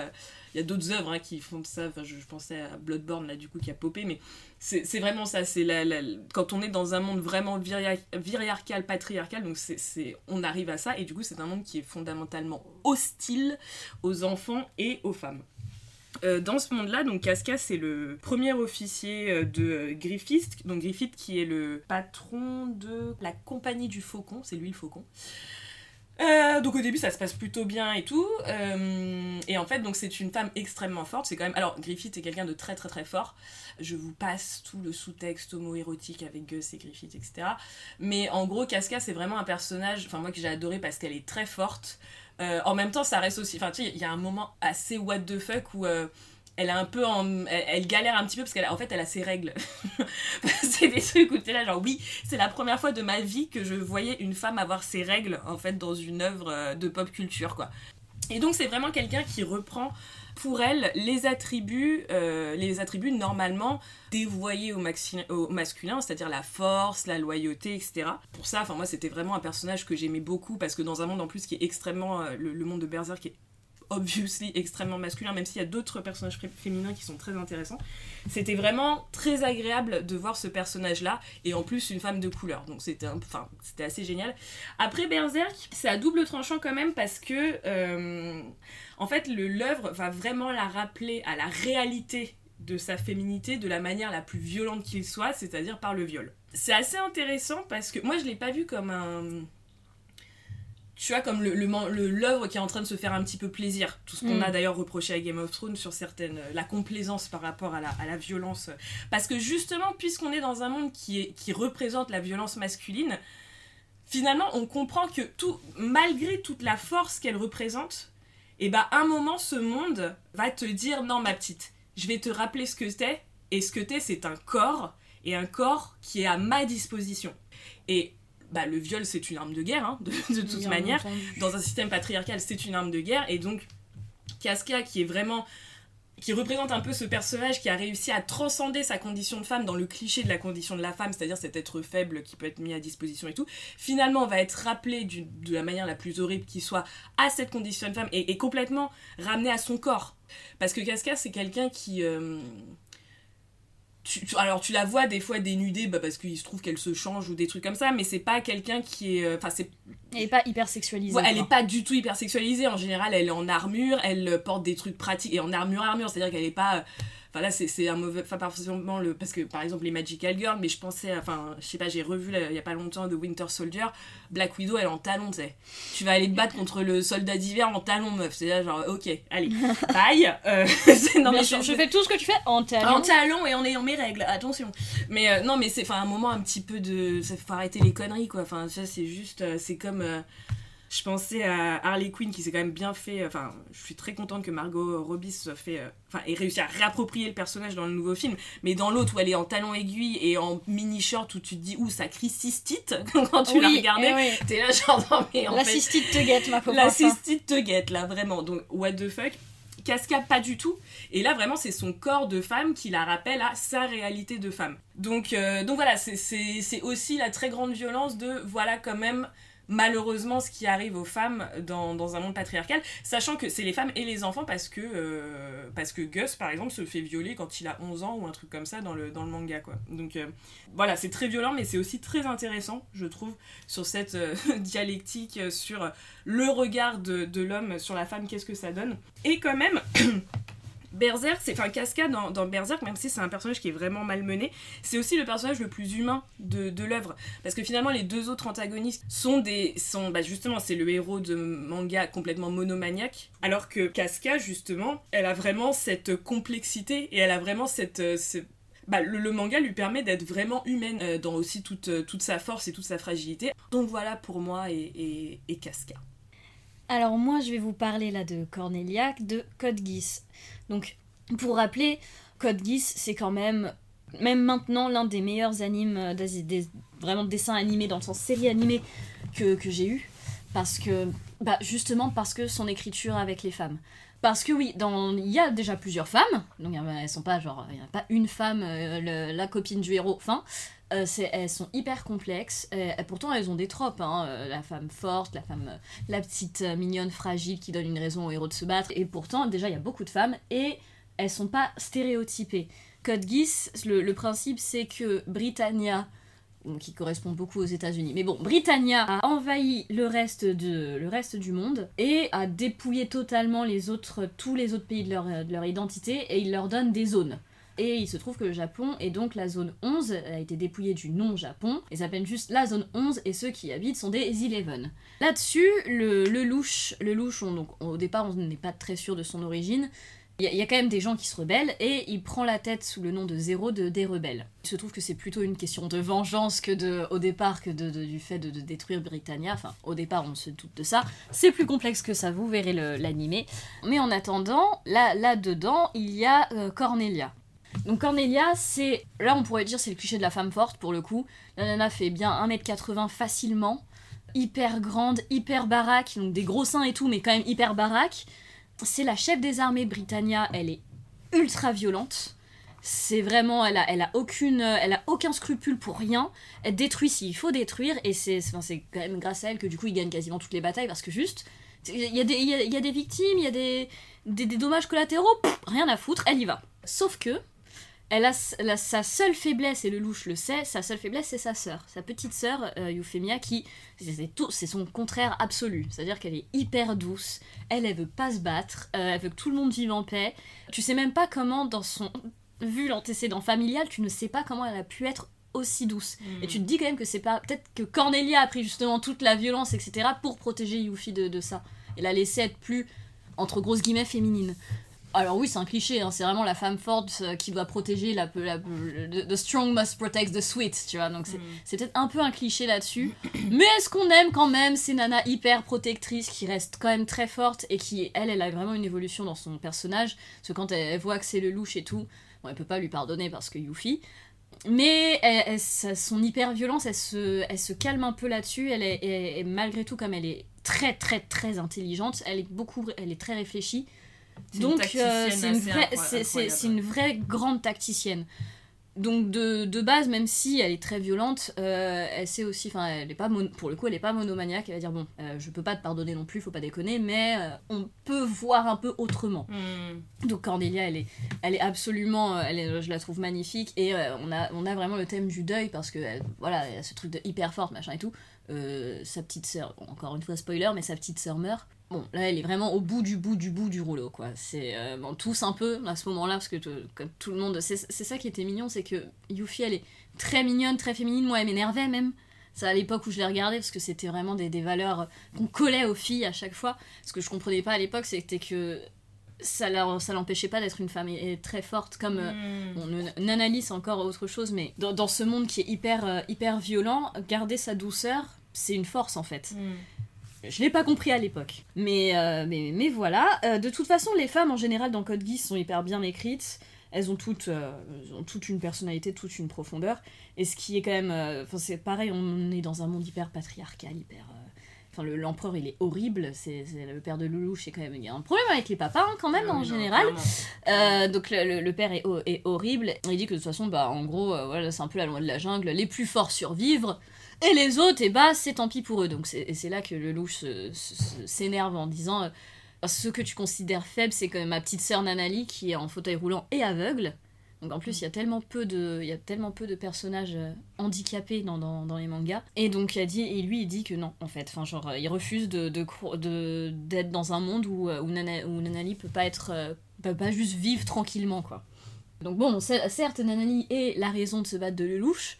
il y a d'autres œuvres hein, qui font ça. Enfin, je, pensais à Bloodborne, là, du coup, qui a popé, mais c'est vraiment ça. C'est la, quand on est dans un monde vraiment viriarcal, patriarcal, donc c'est on arrive à ça, et du coup, c'est un monde qui est fondamentalement hostile aux enfants et aux femmes. Euh, dans ce monde-là, donc Casca, c'est le premier officier euh, de euh, Griffith, donc Griffith qui est le patron de la compagnie du Faucon, c'est lui le Faucon. Euh, donc au début ça se passe plutôt bien et tout. Euh, et en fait donc c'est une femme extrêmement forte. C'est quand même alors Griffith est quelqu'un de très très très fort. Je vous passe tout le sous-texte homo-érotique avec Gus et Griffith etc mais en gros Casca c'est vraiment un personnage enfin moi que j'ai adoré parce qu'elle est très forte. Euh, en même temps ça reste aussi enfin tu sais il y a un moment assez what the fuck où elle a un peu elle, galère un petit peu parce qu'en fait elle a ses règles. [LAUGHS] C'est des trucs où t'es là genre oui c'est la première fois de ma vie que je voyais une femme avoir ses règles en fait dans une œuvre euh, de pop culture quoi. Et donc c'est vraiment quelqu'un qui reprend pour elle les attributs euh, les attributs normalement dévoyés au, au masculin c'est-à-dire la force la loyauté etc pour ça enfin moi c'était vraiment un personnage que j'aimais beaucoup parce que dans un monde en plus qui est extrêmement euh, le, le, monde de Berserk qui est obviously extrêmement masculin, même s'il y a d'autres personnages féminins qui sont très intéressants. C'était vraiment très agréable de voir ce personnage-là, et en plus une femme de couleur, donc c'était enfin, assez génial. Après Berserk, c'est à double tranchant quand même parce que euh, en fait l'œuvre va vraiment la rappeler à la réalité de sa féminité de la manière la plus violente qu'il soit, c'est-à-dire par le viol. C'est assez intéressant parce que moi je l'ai pas vu comme un tu vois, comme l'œuvre le, le, qui est en train de se faire un petit peu plaisir. Tout ce qu'on mm. a d'ailleurs reproché à Game of Thrones sur certaines. Euh, la complaisance par rapport à la, à la violence. Parce que justement, puisqu'on est dans un monde qui, est, qui représente la violence masculine, finalement, on comprend que tout, malgré toute la force qu'elle représente, et eh ben, un moment, ce monde va te dire non, ma petite, je vais te rappeler ce que t'es, et ce que t'es, c'est un corps, et un corps qui est à ma disposition. Et bah, le viol c'est une arme de guerre, hein, de, toute manière. Dans un système patriarcal, c'est une arme de guerre. Et donc, Casca, qui est vraiment. qui représente un peu ce personnage qui a réussi à transcender sa condition de femme dans le cliché de la condition de la femme, c'est-à-dire cet être faible qui peut être mis à disposition et tout, finalement va être rappelé de la manière la plus horrible qui soit à cette condition de femme et, complètement ramené à son corps. Parce que Casca, c'est quelqu'un qui. Euh, alors tu la vois des fois dénudée bah, parce qu'il se trouve qu'elle se change ou des trucs comme ça mais c'est pas quelqu'un qui est euh, enfin c'est elle est pas hyper sexualisée elle est pas du tout hyper sexualisée en général elle est en armure elle porte des trucs pratiques et en armure armure. C'est à dire qu'elle est pas Enfin là, c'est un mauvais. Enfin, pas forcément le. Parce que par exemple, les Magical Girls, mais je pensais. Enfin, je sais pas, j'ai revu il y a pas longtemps de Winter Soldier. Black Widow, elle est en talon, tu sais. Tu vas aller te battre contre le soldat d'hiver en talon, meuf. C'est là, genre, ok, allez, [LAUGHS] bye. Euh, [LAUGHS] non, mais je, fais tout ce que tu fais en talon. En talon et en ayant mes règles, attention. Mais euh, non, mais c'est un moment un petit peu de. Ça faut arrêter les conneries, quoi. Enfin, ça, c'est juste. Euh, c'est comme je pensais à Harley Quinn qui s'est quand même bien fait. Enfin, je suis très contente que Margot Robbie soit fait. Euh, enfin, ait réussi à réapproprier le personnage dans le nouveau film. Mais dans l'autre où elle est en talon aiguille et en mini short où tu te dis, ouh, ça crie cystite [LAUGHS] quand tu la regardais. Eh T'es là, genre, non, mais en La cystite te guette, ma pauvre. La cystite te guette, là, vraiment. Donc, what the fuck? Casca, pas du tout. Et là, vraiment, c'est son corps de femme qui la rappelle à sa réalité de femme. Donc, euh, donc voilà, c'est aussi la très grande violence de, voilà, quand même malheureusement ce qui arrive aux femmes dans, dans un monde patriarcal, sachant que c'est les femmes et les enfants parce que, euh, parce que Gus, par exemple, se fait violer quand il a 11 ans ou un truc comme ça dans le, dans le manga. Quoi. Donc euh, voilà, c'est très violent, mais c'est aussi très intéressant, je trouve, sur cette euh, [LAUGHS] dialectique, sur le regard de, de l'homme sur la femme, qu'est-ce que ça donne. Et quand même... [CLEARS THROAT] Berserk, c'est enfin Casca dans, dans, Berserk, même si c'est un personnage qui est vraiment malmené, c'est aussi le personnage le plus humain de, de l'œuvre. Parce que finalement, les deux autres antagonistes sont des. sont bah justement, c'est le héros de manga complètement monomaniaque, alors que Casca, justement, elle a vraiment cette complexité et elle a vraiment cette. Euh, bah, le, manga lui permet d'être vraiment humaine euh, dans aussi toute, toute sa force et toute sa fragilité. Donc voilà pour moi et, et, et Casca. Alors moi je vais vous parler là de Cornelia, de Code Geass. Donc pour rappeler, Code Geass c'est quand même, même maintenant, l'un des meilleurs animes, euh, des, des- vraiment dessins animés dans le sens série animée que, j'ai eu. Parce que, bah justement parce que son écriture avec les femmes. Parce que oui, il y a déjà plusieurs femmes, donc elles sont pas genre, il n'y a pas une femme, euh, la copine du héros, enfin, euh, elles sont hyper complexes, et, et pourtant elles ont des tropes, hein, euh, la femme forte, la femme, euh, la petite euh, mignonne fragile qui donne une raison au héros de se battre, et pourtant déjà il y a beaucoup de femmes, et elles sont pas stéréotypées. Code Geass, le, principe c'est que Britannia, qui correspond beaucoup aux États-Unis. Mais bon, Britannia a envahi le reste, de, le reste du monde et a dépouillé totalement les autres, tous les autres pays de leur, de leur identité et il leur donne des zones. Et il se trouve que le Japon est donc la zone 11, elle a été dépouillée du non-Japon, et s'appelle juste la zone 11, et ceux qui y habitent sont des Eleven. Là-dessus, le, le louche, le louche on- donc, au départ on n'est pas très sûr de son origine, il y, a- quand même des gens qui se rebellent, et il prend la tête sous le nom de Zéro de des rebelles. Il se trouve que c'est plutôt une question de vengeance que de, au départ que de, du fait de, détruire Britannia, enfin au départ on se doute de ça, c'est plus complexe que ça, vous verrez l'animé. Mais en attendant, là, là-dedans, il y a euh, Cornelia. Donc Cornelia, c'est. Là, on pourrait dire c'est le cliché de la femme forte pour le coup. La nana fait bien 1m80 facilement. Hyper grande, hyper baraque, donc des gros seins et tout, mais quand même hyper baraque. C'est la chef des armées Britannia, elle est ultra violente. C'est vraiment, elle a, elle a aucun scrupule pour rien. Elle détruit s'il faut détruire, et c'est, quand même grâce à elle que du coup il gagne quasiment toutes les batailles parce que juste, il y a des, il y victimes, il y a des, dommages collatéraux, rien à foutre, elle y va. Sauf que, elle a, s- elle a sa seule faiblesse, et le louche le sait, sa seule faiblesse c'est sa sœur. Sa petite sœur, euh, Euphemia, qui, c'est son contraire absolu. C'est-à-dire qu'elle est hyper douce, elle, elle veut pas se battre, euh, elle veut que tout le monde vive en paix. Tu sais même pas comment, dans son. [LAUGHS] Vu l'antécédent familial, tu ne sais pas comment elle a pu être aussi douce. Et tu te dis quand même que c'est pas. Peut-être que Cornelia a pris justement toute la violence, etc., pour protéger Yuffie de, de ça. Et la laisser être plus, entre grosses guillemets, féminine. Alors oui, c'est un cliché, hein, c'est vraiment la femme forte euh, qui doit protéger la, la, The strong must protect the sweet, tu vois. Donc c'est c'est peut-être un peu un cliché là-dessus. [CLEARS THROAT] Mais est-ce qu'on aime quand même ces nanas hyper protectrices qui restent quand même très fortes et qui, elle, elle a vraiment une évolution dans son personnage? Parce que quand elle, elle voit que c'est le louche et tout, bon, elle peut pas lui pardonner parce que Yuffie. Mais elle- elle- sa- son hyper violence, elle se, elle se calme un peu là-dessus. Elle est, malgré tout, comme elle est très très très intelligente, elle est beaucoup, elle est très réfléchie. Donc euh, c'est une vraie, c'est- une grande tacticienne. Donc de, de base, même si elle est très violente, euh, elle sait aussi, enfin, elle est pas mon- pour le coup, elle est pas monomaniaque. Elle va dire bon, euh, je peux pas te pardonner non plus, faut pas déconner, mais euh, on peut voir un peu autrement. Hmm. Donc Cornelia, elle est, elle est absolument, elle est, je la trouve magnifique et on a, on a vraiment le thème du deuil parce que elle- voilà, elle a ce truc de hyper forte machin et tout. Sa petite sœur, encore une fois spoiler, mais sa petite sœur meurt. Bon, là, elle est vraiment au bout du bout du bout du rouleau, quoi. C'est euh, bon, tous un peu à ce moment-là parce que comme tout le monde, c'est ça qui était mignon, c'est que Yuffie, elle est très mignonne, très féminine. Moi, elle m'énervait même. C'est à l'époque où je l'ai regardée parce que c'était vraiment des, des valeurs qu'on collait aux filles à chaque fois. Ce que je comprenais pas à l'époque, c'était que ça ça l'empêchait pas d'être une femme très forte comme bon, Nan- Nanali c'est encore autre chose mais dans, dans ce monde qui est hyper euh, hyper violent garder sa douceur c'est une force en fait Hmm. Je l'ai pas compris à l'époque mais, euh, mais mais voilà Euh, de toute façon les femmes en général dans Code Geass sont hyper bien écrites elles ont toutes, euh, ont toute une personnalité, toute une profondeur. Et ce qui est quand même. Enfin, c'est pareil, on est dans un monde hyper patriarcal, hyper. Enfin, le- l'empereur, il est horrible. C'est le père de Loulou, c'est quand même. Il y a un problème avec les papas, hein, quand même, Ah en non, général. Euh, donc le, père est, ho- est horrible. Il dit que de toute façon, bah, en gros, euh, voilà, c'est un peu la loi de la jungle. Les plus forts survivent. Et les autres, et bah, c'est tant pis pour eux. Donc c'est là que le louche s'énerve en disant euh, ce que tu considères faible, c'est que ma petite sœur Nanali qui est en fauteuil roulant et aveugle. Donc en plus, il y a tellement peu de, il y a tellement peu de personnages euh, handicapés dans, dans, les mangas. Et donc il a dit, et lui il dit que non, en fait, enfin genre, euh, il refuse de d'être dans un monde où où, Nana- où Nanali peut pas être, peut pas juste vivre tranquillement quoi. Donc bon, cer- certes, Nanali est la raison de se battre de Lelouch,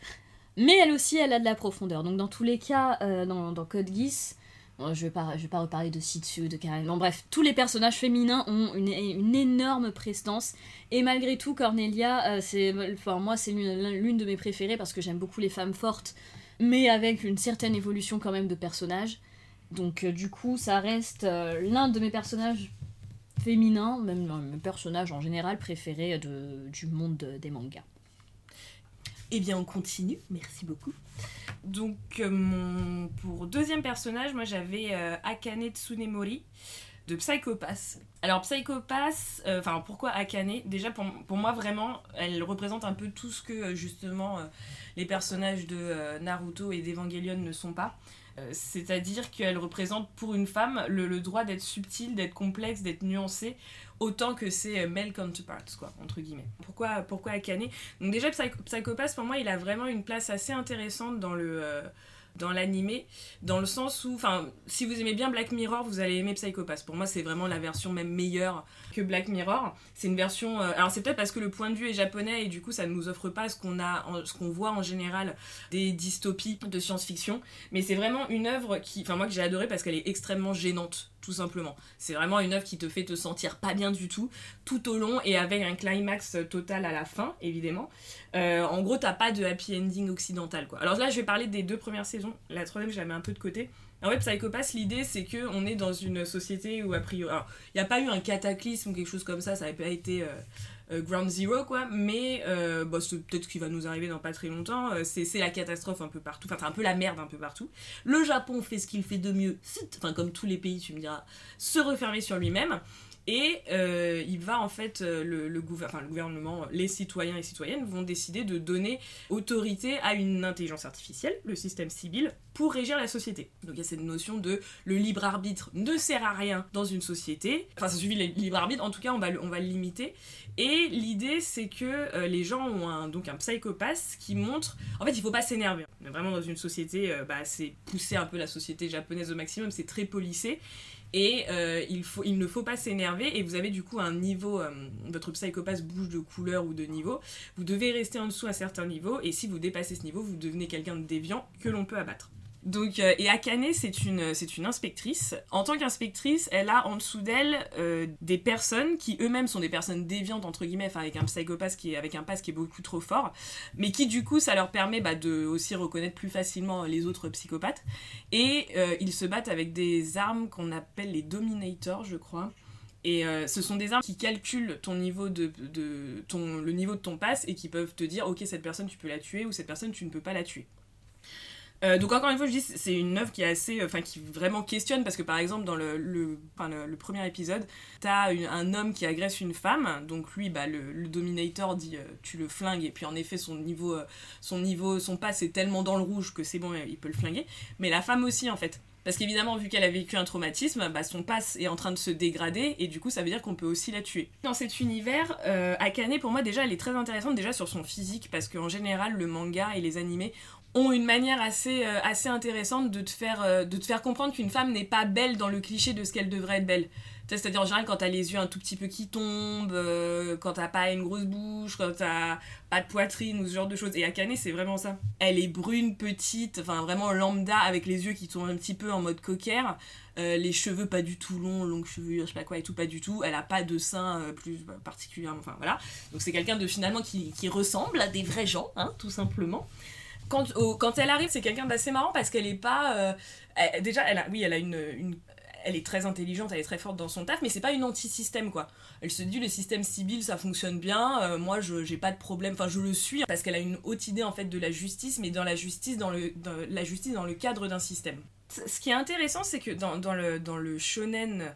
mais elle aussi, elle a de la profondeur. Donc dans tous les cas, euh, dans, Code Geass, je vais pas, je vais pas reparler de Sitsu, de Karen. Bon bref, tous les personnages féminins ont une, énorme prestance. Et malgré tout, Cornelia, euh, c'est, enfin moi, c'est l'une, de mes préférées parce que j'aime beaucoup les femmes fortes, mais avec une certaine évolution quand même de personnage. Donc du coup, ça reste l'un de mes personnages féminins, même mes personnages en général préférés de, du monde des mangas. Eh bien, on continue. Merci beaucoup. Donc, euh, pour deuxième personnage, moi j'avais euh, Akane Tsunemori de Psychopass. Alors, Psychopass, euh, enfin, pourquoi Akane? Déjà, pour, pour, moi, vraiment, elle représente un peu tout ce que, justement, les personnages de Naruto et d'Evangelion ne sont pas. C'est-à-dire qu'elle représente pour une femme le, droit d'être subtile, d'être complexe, d'être nuancée, autant que ses euh, male counterparts, quoi, entre guillemets. Pourquoi, pourquoi Akane? Donc déjà, Psychopath, pour moi, il a vraiment une place assez intéressante dans le... Euh, dans l'animé, dans le sens où, enfin, si vous aimez bien Black Mirror, vous allez aimer Psychopath. Pour moi, c'est vraiment la version même meilleure que Black Mirror. C'est une version, euh, alors c'est peut-être parce que le point de vue est japonais et du coup, ça ne nous offre pas ce qu'on a, ce qu'on voit en général des dystopies de science-fiction, mais c'est vraiment une œuvre qui, enfin moi que j'ai adoré parce qu'elle est extrêmement gênante tout simplement. C'est vraiment une œuvre qui te fait te sentir pas bien du tout, tout au long et avec un climax total à la fin, évidemment. Euh, en gros, t'as pas de happy ending occidental, quoi. Alors là, je vais parler des deux premières saisons. La troisième, je la mets un peu de côté. En fait, Psychopass, l'idée, c'est que on est dans une société où, a priori... Alors, il n'y a pas eu un cataclysme ou quelque chose comme ça, ça n'avait pas été... Euh, ground Zero, quoi. Mais euh, bah, c'est peut-être ce qui va nous arriver dans pas très longtemps. Euh, c'est la catastrophe un peu partout. Enfin, un peu la merde un peu partout. Le Japon fait ce qu'il fait de mieux. Enfin, comme tous les pays, tu me diras, se refermer sur lui-même. Et euh, il va en fait, euh, le, le, le, gouvernement, les citoyens et citoyennes vont décider de donner autorité à une intelligence artificielle, le système civil, pour régir la société. Donc il y a cette notion de le libre arbitre ne sert à rien dans une société. Enfin, ça suffit le libre arbitre, en tout cas on va, on va le limiter. Et l'idée c'est que euh, les gens ont un, donc un psychopathe qui montre, en fait il faut pas s'énerver. On est vraiment dans une société, bah, c'est pousser un peu la société japonaise au maximum, c'est très policé. Et euh, il, ne faut pas s'énerver. Et vous avez du coup un niveau, euh, votre psychopathe bouge de couleur ou de niveau, vous devez rester en dessous à certains niveaux. Et si vous dépassez ce niveau, vous devenez quelqu'un de déviant que l'on peut abattre. Donc, euh, et Akane, c'est une, c'est une inspectrice. En tant qu'inspectrice, elle a en dessous d'elle euh, des personnes qui eux-mêmes sont des personnes déviantes, entre guillemets, avec un psychopathe qui est, avec un pass qui est beaucoup trop fort, mais qui du coup, ça leur permet bah, de aussi reconnaître plus facilement les autres psychopathes. Et euh, ils se battent avec des armes qu'on appelle les Dominators, je crois. Et ce sont des armes qui calculent ton niveau de, de, ton, le niveau de ton pass et qui peuvent te dire ok cette personne tu peux la tuer ou cette personne tu ne peux pas la tuer. Euh, donc encore une fois, je dis, c'est une œuvre qui est assez, euh, enfin qui vraiment questionne parce que par exemple dans le, le, le, premier épisode, t'as un homme qui agresse une femme, donc lui, bah, le, Dominator dit euh, tu le flingues et puis en effet son niveau, son niveau, son pass est tellement dans le rouge que c'est bon, il peut le flinguer. Mais la femme aussi en fait. Parce qu'évidemment, vu qu'elle a vécu un traumatisme, bah, son pass est en train de se dégrader et du coup, ça veut dire qu'on peut aussi la tuer. Dans cet univers, Akane, pour moi, déjà, elle est très intéressante déjà sur son physique parce qu'en général, le manga et les animés ont une manière assez, euh, assez intéressante de te faire, euh, de te faire comprendre qu'une femme n'est pas belle dans le cliché de ce qu'elle devrait être belle. C'est-à-dire en général quand t'as les yeux un tout petit peu qui tombent, euh, quand t'as pas une grosse bouche, quand t'as pas de poitrine ou ce genre de choses. Et Akane c'est vraiment ça. Elle est brune, petite, enfin vraiment lambda avec les yeux qui tombent un petit peu en mode cocker. les cheveux pas du tout longs, longue chevelure, je sais pas quoi et tout, pas du tout. Elle a pas de seins plus particulièrement, enfin voilà. Donc c'est quelqu'un de finalement qui, qui ressemble à des vrais gens, hein, tout simplement quand, elle arrive, c'est quelqu'un d'assez marrant parce qu'elle est pas. Euh, déjà, oui, elle a une, elle est très intelligente, elle est très forte dans son taf, mais c'est pas une anti-système quoi. Elle se dit le système civil ça fonctionne bien, euh, moi je j'ai pas de problème, enfin je le suis parce qu'elle a une haute idée en fait de la justice, mais dans la justice dans le la justice dans le cadre d'un système. Ce qui est intéressant c'est que dans, dans, le dans le shonen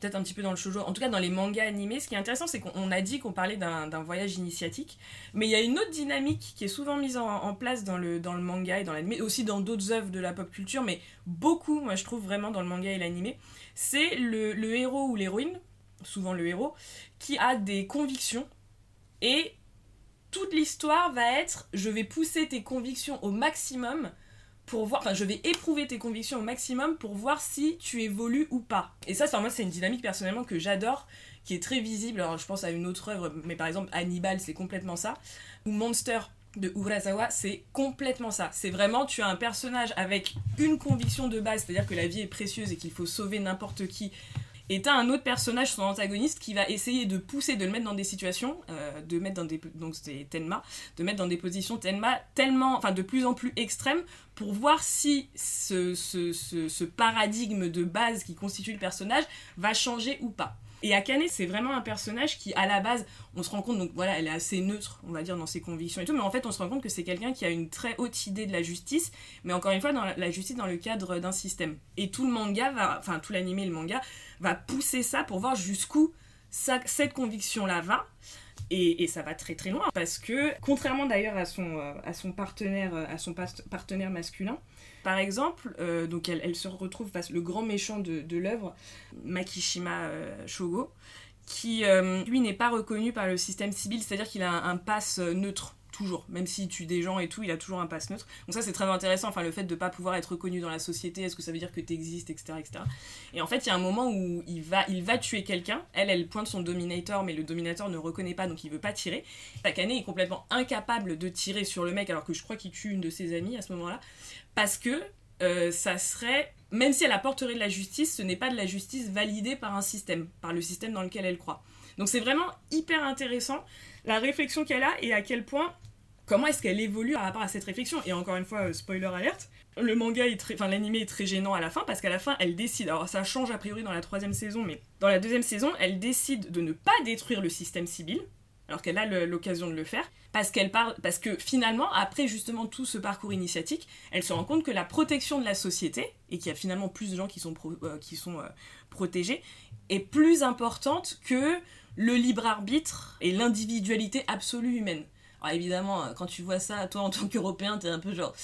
peut-être un petit peu dans le shoujo, en tout cas dans les mangas animés, ce qui est intéressant, c'est qu'on a dit qu'on parlait d'un voyage initiatique, mais il y a une autre dynamique qui est souvent mise en, place dans le, dans le manga et dans l'animé, aussi dans d'autres œuvres de la pop culture, mais beaucoup, moi je trouve vraiment dans le manga et l'animé, c'est le, le héros ou l'héroïne, souvent le héros, qui a des convictions et toute l'histoire va être je vais pousser tes convictions au maximum pour voir, enfin je vais éprouver tes convictions au maximum pour voir si tu évolues ou pas. Et ça, moi, c'est une dynamique personnellement que j'adore, qui est très visible. Alors je pense à une autre œuvre, mais par exemple Hannibal, c'est complètement ça. Ou Monster de Urasawa, c'est complètement ça. C'est vraiment, tu as un personnage avec une conviction de base, c'est-à-dire que la vie est précieuse et qu'il faut sauver n'importe qui Et t'as un autre personnage, son antagoniste, qui va essayer de pousser, de le mettre dans des situations, euh, de mettre dans des, donc c'est Tenma, de mettre dans des positions Tenma tellement, enfin de plus en plus extrêmes, pour voir si ce, paradigme de base qui constitue le personnage va changer ou pas. Et Akane, c'est vraiment un personnage qui, à la base, on se rend compte, donc voilà, elle est assez neutre, on va dire, dans ses convictions et tout, mais en fait, on se rend compte que c'est quelqu'un qui a une très haute idée de la justice, mais encore une fois, dans la, justice dans le cadre d'un système. Et tout le manga va, enfin, tout l'anime et le manga va pousser ça pour voir jusqu'où cette conviction-là va. Et, et ça va très très loin parce que contrairement d'ailleurs à son euh, à son partenaire euh, à son partenaire masculin par exemple euh, donc elle, se retrouve face le grand méchant de, l'œuvre Makishima euh, Shogo qui euh, lui n'est pas reconnu par le système civil c'est à dire qu'il a un, un pass neutre toujours même s'il tue des gens et tout il a toujours un pass neutre donc ça c'est très intéressant enfin le fait de pas pouvoir être reconnu dans la société est-ce que ça veut dire que tu existes etc etc et en fait, il y a un moment où il va, il va tuer quelqu'un. Elle, elle pointe son dominator, mais le dominator ne reconnaît pas, donc il veut pas tirer. Takane est complètement incapable de tirer sur le mec, alors que je crois qu'il tue une de ses amies à ce moment-là, parce que euh, ça serait, même si elle apporterait de la justice, ce n'est pas de la justice validée par un système, par le système dans lequel elle croit. Donc c'est vraiment hyper intéressant la réflexion qu'elle a et à quel point, comment est-ce qu'elle évolue par rapport à cette réflexion. Et encore une fois, euh, spoiler alerte, le manga est très, enfin est très gênant à la fin parce qu'à la fin elle décide, alors ça change a priori dans la troisième saison, mais dans la deuxième saison elle décide de ne pas détruire le système civil alors qu'elle a l'occasion de le faire parce qu'elle parle, parce que finalement après justement tout ce parcours initiatique, elle se rend compte que la protection de la société et qu'il y a finalement plus de gens qui sont euh, qui sont euh, protégés est plus importante que le libre arbitre et l'individualité absolue humaine. Alors évidemment, euh, quand tu vois ça, toi en tant qu'Européen, t'es un peu genre.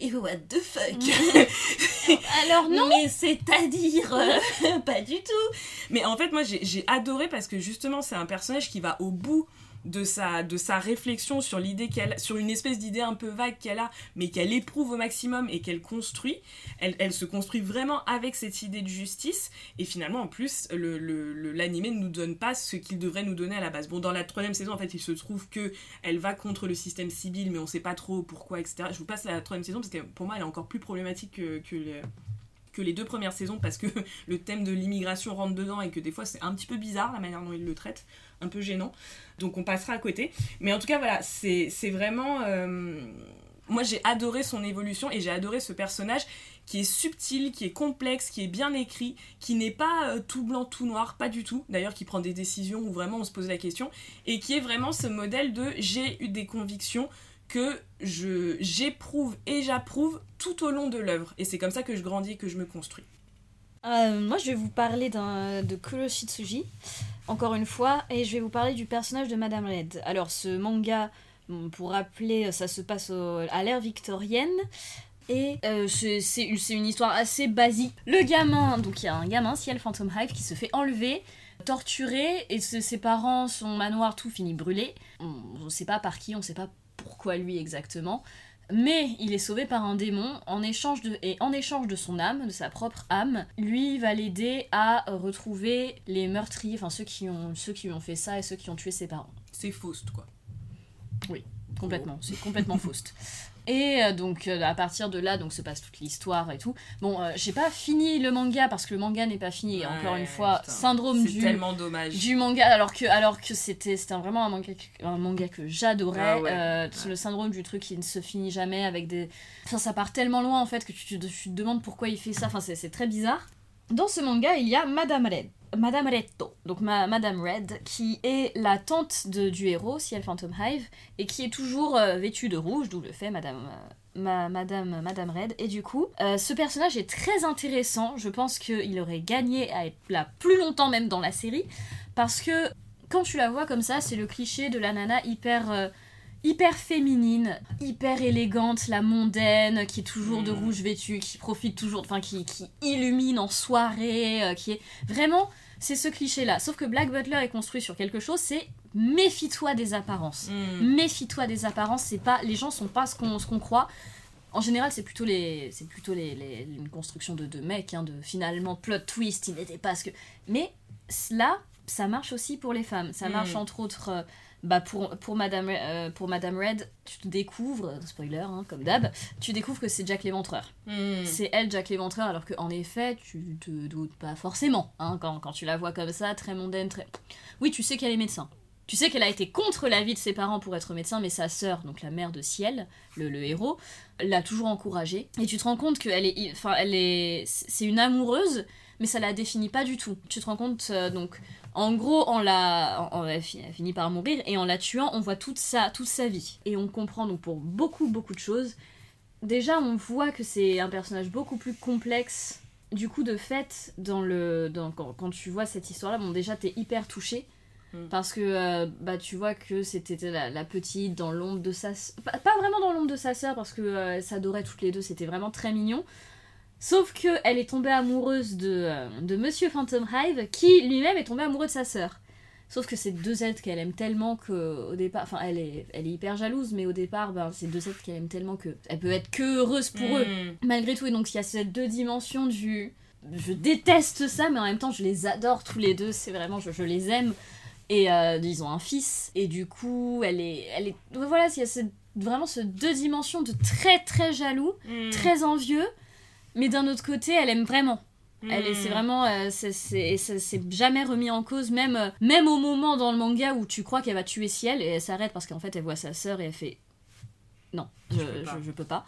Et what the fuck [LAUGHS] Alors non. Mais c'est-à-dire euh, [LAUGHS] Pas du tout. Mais en fait, moi j'ai j'ai adoré parce que justement, c'est un personnage qui va au bout de sa, de sa réflexion sur l'idée qu'elle sur une espèce d'idée un peu vague qu'elle a mais qu'elle éprouve au maximum et qu'elle construit. Elle, elle se construit vraiment avec cette idée de justice. Et finalement en plus le, le, ne nous donne pas ce qu'il devrait nous donner à la base. Bon dans la troisième saison en fait il se trouve que elle va contre le système civil mais on sait pas trop pourquoi etc je vous passe la troisième saison parce que pour moi elle est encore plus problématique que, que les que les deux premières saisons parce que [LAUGHS] le thème de l'immigration rentre dedans et que des fois c'est un petit peu bizarre la manière dont il le traite, un peu gênant. Donc on passera à côté. Mais en tout cas voilà, c'est c'est vraiment... euh, Moi j'ai adoré son évolution et j'ai adoré ce personnage qui est subtil, qui est complexe, qui est bien écrit, qui n'est pas euh, tout blanc, tout noir, pas du tout. D'ailleurs qui prend des décisions où vraiment on se pose la question et qui est vraiment ce modèle de j'ai eu des convictions que je j'éprouve et j'approuve tout au long de l'œuvre. Et c'est comme ça que je grandis et que je me construis. Euh, moi, je vais vous parler de Kuroshitsuji, encore une fois, et je vais vous parler du personnage de Madame Red. Alors, ce manga, pour rappeler, ça se passe à l'ère victorienne. Et euh, c'est, une, histoire assez basique. Le gamin, donc il y a un gamin, Ciel Phantom Hive, qui se fait enlever, torturé, et ses parents, son manoir, tout finit brûlé. On ne sait pas par qui, on ne sait pas pourquoi lui exactement. Mais il est sauvé par un démon en échange de, et en échange de son âme, de sa propre âme, lui va l'aider à retrouver les meurtriers, enfin ceux qui, ont, ceux qui lui ont fait ça et ceux qui ont tué ses parents. C'est Faust, quoi. Complètement, c'est complètement Faust. Et euh, donc euh, à partir de là, donc se passe toute l'histoire et tout. Bon, euh, j'ai pas fini le manga parce que le manga n'est pas fini. Encore Ouais, une fois, putain. syndrome du tellement dommage. du manga alors que alors que c'était c'était vraiment un manga que, un manga que j'adorais Ah ouais. Euh, le syndrome du truc qui ne se finit jamais avec des enfin ça part tellement loin en fait que tu te, tu te demandes pourquoi il fait ça enfin c'est très bizarre dans ce manga il y a Madame Red Madame Retto, donc ma, Madame Red, qui est la tante de, du héros, Ciel Phantom Hive, et qui est toujours euh, vêtue de rouge, d'où le fait Madame, euh, ma, Madame, Madame Red. Et du coup, euh, ce personnage est très intéressant. Je pense qu'il aurait gagné à être là plus longtemps même dans la série, parce que quand tu la vois comme ça, c'est le cliché de la nana hyper. Hyper féminine, hyper élégante, la mondaine, qui est toujours de Mhm. rouge vêtue, qui profite toujours, enfin qui, qui illumine en soirée, euh, qui est vraiment, c'est ce cliché-là. Sauf que Black Butler est construit sur quelque chose, c'est méfie-toi des apparences. Hmm. Méfie-toi des apparences, c'est pas, les gens sont pas ce qu'on croit. En général, c'est plutôt les, c'est plutôt les, les- une construction de, de mecs, hein, de finalement plot twist, il n'était pas ce que. Mais là, ça marche aussi pour les femmes. Ça marche Mm. entre autres. euh, bah pour, pour, Madame, euh, pour Madame Red, tu te découvres, spoiler, hein, comme d'hab, tu découvres que c'est Jack l'éventreur. Hmm. C'est elle, Jack l'éventreur, alors qu'en effet, tu te doutes pas forcément, hein, quand, quand tu la vois comme ça, très mondaine, très... Oui, tu sais qu'elle est médecin. Tu sais qu'elle a été contre l'avis de ses parents pour être médecin, mais sa sœur, donc la mère de Ciel, le, le héros, l'a toujours encouragée. Et tu te rends compte qu'elle est, enfin, elle est, c'est une amoureuse, mais ça la définit pas du tout. Tu te rends compte, euh, donc, en gros, on la, on- elle fi- elle finit par mourir, et en la tuant, on voit toute sa, toute sa vie. Et on comprend donc pour beaucoup, beaucoup de choses. Déjà, on voit que c'est un personnage beaucoup plus complexe. Du coup, de fait, dans le, dans, quand, quand tu vois cette histoire-là, bon, déjà, t'es hyper touché. Mm. Parce que euh, bah, tu vois que c'était la, la petite dans l'ombre de sa pas, pas vraiment dans l'ombre de sa sœur parce que euh, elles s'adoraient toutes les deux, c'était vraiment très mignon. Sauf que elle est tombée amoureuse de, euh, de Monsieur Phantom Hive, qui lui-même est tombé amoureux de sa sœur. Sauf que c'est deux êtres qu'elle aime tellement que au départ, enfin elle est, elle est hyper jalouse, mais au départ, ben, c'est deux êtres qu'elle aime tellement que elle peut être que heureuse pour eux Hmm. malgré tout. Et donc il y a ces deux dimensions du. Je déteste ça, mais en même temps je les adore tous les deux. C'est vraiment, je, je les aime. Et euh, ils ont un fils. Et du coup, elle est, elle est. Voilà, il y a cette- vraiment ces deux dimensions de très très jaloux, Hmm. très envieux. Mais d'un autre côté, elle aime vraiment. Elle est, c'est Hmm. vraiment, euh, c'est- jamais remis en cause, même, euh, même au moment dans le manga où tu crois qu'elle va tuer Ciel et elle s'arrête parce qu'en fait elle voit sa sœur et elle fait non, je, Je peux pas. je- je peux pas.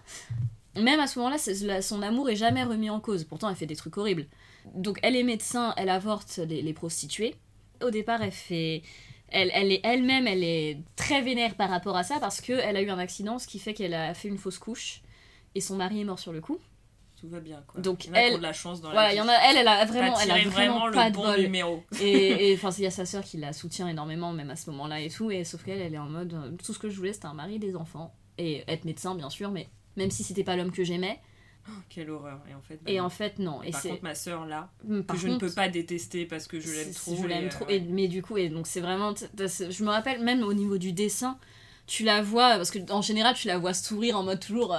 Même à ce moment-là, son amour est jamais remis en cause. Pourtant, elle fait des trucs horribles. Donc, elle est médecin, elle avorte les, les prostituées. Au départ, elle fait. Elle, elle est elle-même, elle est très vénère par rapport à ça parce qu'elle a eu un accident, ce qui fait qu'elle a fait une fausse couche et son mari est mort sur le coup. Tout va bien, quoi. Donc, Il y en a qui elle- ont de la chance dans Voilà, la vie. y en a, elle, elle a vraiment, T'as elle a vraiment, le pas de bon bol. numéro. [LAUGHS] Et enfin, il y a sa sœur qui la soutient énormément, même à ce moment-là et tout. Et sauf qu'elle, elle est en mode euh, tout ce que je voulais, c'était un mari des enfants. Et être médecin, bien sûr, mais même si c'était pas l'homme que j'aimais. Quelle horreur. Et en fait, bah Et non. en fait, non. Et par c'est. contre, ma sœur là, Hum, que je ne peux pas détester parce que je l'aime trop. Je l'aime trop. euh, Et, mais du coup, et donc c'est vraiment. Je me rappelle même au niveau du dessin, tu la vois, parce que en général, tu la vois sourire en mode toujours. euh,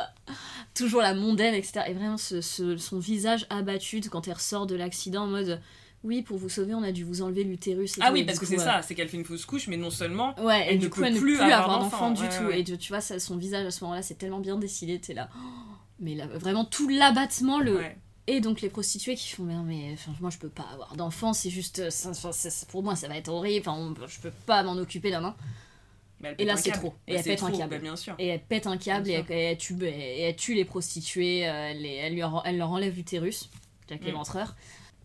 toujours la mondaine, etc. Et vraiment, ce, ce- son visage abattu quand elle ressort de l'accident en mode. Oui, pour vous sauver, on a dû vous enlever l'utérus. et Ah tout. oui, Et parce que c'est euh, ça, c'est qu'elle fait une fausse couche, mais non seulement. Ouais, et Elle du ne coup, peut elle ne peut plus plus avoir avoir d'enfant du ouais, tout. ouais. Et tu, tu vois, ça, son visage à ce moment-là, c'est tellement bien dessiné, t'es là. oh, [GASPS] mais là, vraiment tout l'abattement, le. Ouais. Et donc les prostituées qui font, mais, non, mais enfin, moi je peux pas avoir d'enfant, c'est juste. euh, ça- ça- ça- pour moi ça va être horrible, enfin, on- je peux pas m'en occuper non Mais elle Et là, c'est trop. Et Bah, elle c'est pète un câble. bah, bien sûr. Et elle pète un câble et elle, et elle tue, et elle tue les prostituées, euh, elle, les- elle, lui en- elle leur enlève l'utérus, Jack Mm. l'éventreur.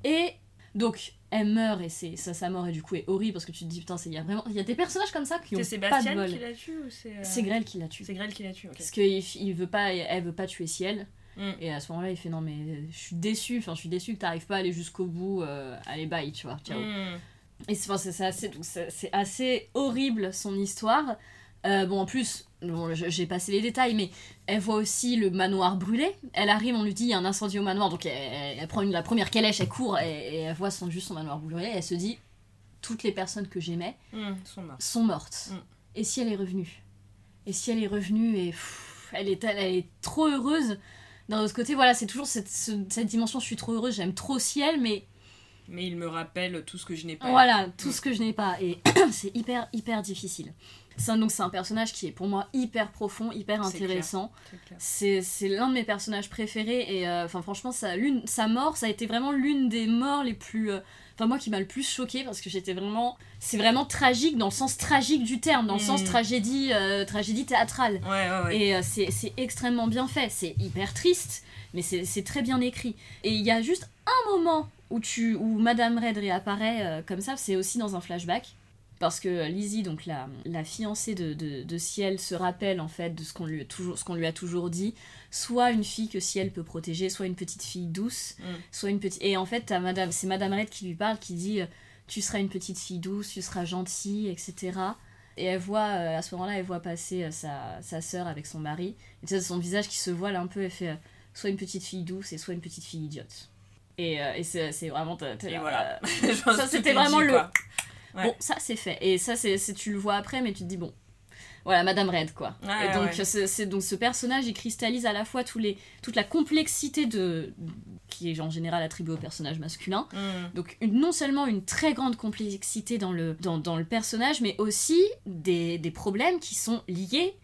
Et donc elle meurt et c'est ça, sa mort et du coup est horrible parce que tu te dis putain, il y a vraiment. Il y a des personnages comme ça qui ont C'est pas de Sébastien bol. qui l'a tué ou c'est. euh, C'est Grell qui la tue. C'est Grell qui l'a tué, ok. Parce qu'il il veut pas, elle veut pas tuer Ciel. Mm. Et à ce moment-là, il fait non, mais je suis déçu, enfin, je suis déçu que t'arrives pas à aller jusqu'au bout, euh, allez, bye, tu vois, ciao. Mm. Et c'est enfin, assez, donc c'est c'est assez horrible son histoire. Euh, bon, en plus, bon, j'ai passé les détails, mais elle voit aussi le manoir brûlé. Elle arrive, on lui dit il y a un incendie au manoir, donc elle, elle- elle prend une, la première calèche, elle court et, et elle voit son, juste son manoir brûlé. Et elle se dit toutes les personnes que j'aimais Mm. Ils sont mortes. Mm. Et si elle est revenue? Et si elle est revenue et pff, elle, est, elle est trop heureuse. D'un autre côté, voilà, c'est toujours cette, ce- cette dimension, je suis trop heureuse, j'aime trop ciel, mais Mais il me rappelle tout ce que je n'ai pas. voilà, tout ce que je n'ai pas. Et [CLEARS THROAT] c'est hyper, hyper difficile. Un- donc c'est un personnage qui est pour moi hyper profond, hyper intéressant. C'est l'un de mes personnages préférés et euh, franchement ça, sa mort ça a été vraiment l'une des morts les plus euh, enfin moi qui m'a le plus choquée parce que j'étais vraiment c'est vraiment tragique dans le sens tragique du terme dans le sens Mm. tragédie euh, tragédie théâtrale Ouais, ouais, ouais. et euh, c'est extrêmement bien fait c'est hyper triste mais c'est très bien écrit et il y a juste un moment où tu où Madame Red réapparaît euh, comme ça c'est aussi dans un flashback parce que Lizzie, donc la, la fiancée de, de, de Ciel, se rappelle en fait de ce qu'on lui, a toujours- ce qu'on lui a toujours dit. Soit une fille que Ciel peut protéger, soit une petite fille douce, Mm. soit une petite. Et en fait, t'as Madame, c'est Madame Red qui lui parle, qui dit euh, Tu seras une petite fille douce, tu seras gentille, etc. Et elle voit, euh, à ce moment-là, elle voit passer sa, sa sœur avec son mari. Et tu sais, son visage qui se voile un peu, elle fait soit une petite fille douce et soit une petite fille idiote. Et, euh, et c'est, vraiment. Et là, voilà. euh, [LAUGHS] ça, c'était vraiment dit, le-. Ouais. Bon, ça c'est fait. Et ça, c'est, tu le vois après, mais tu te dis, bon. voilà, Madame Red, quoi. Et donc, ouais. c'est c'est- donc ce personnage, il cristallise à la fois tous les, toute la complexité de qui est en général attribuée au personnage masculin. Mm. Donc une- non seulement une très grande complexité dans le, dans, dans le personnage, mais aussi des, des problèmes qui sont liés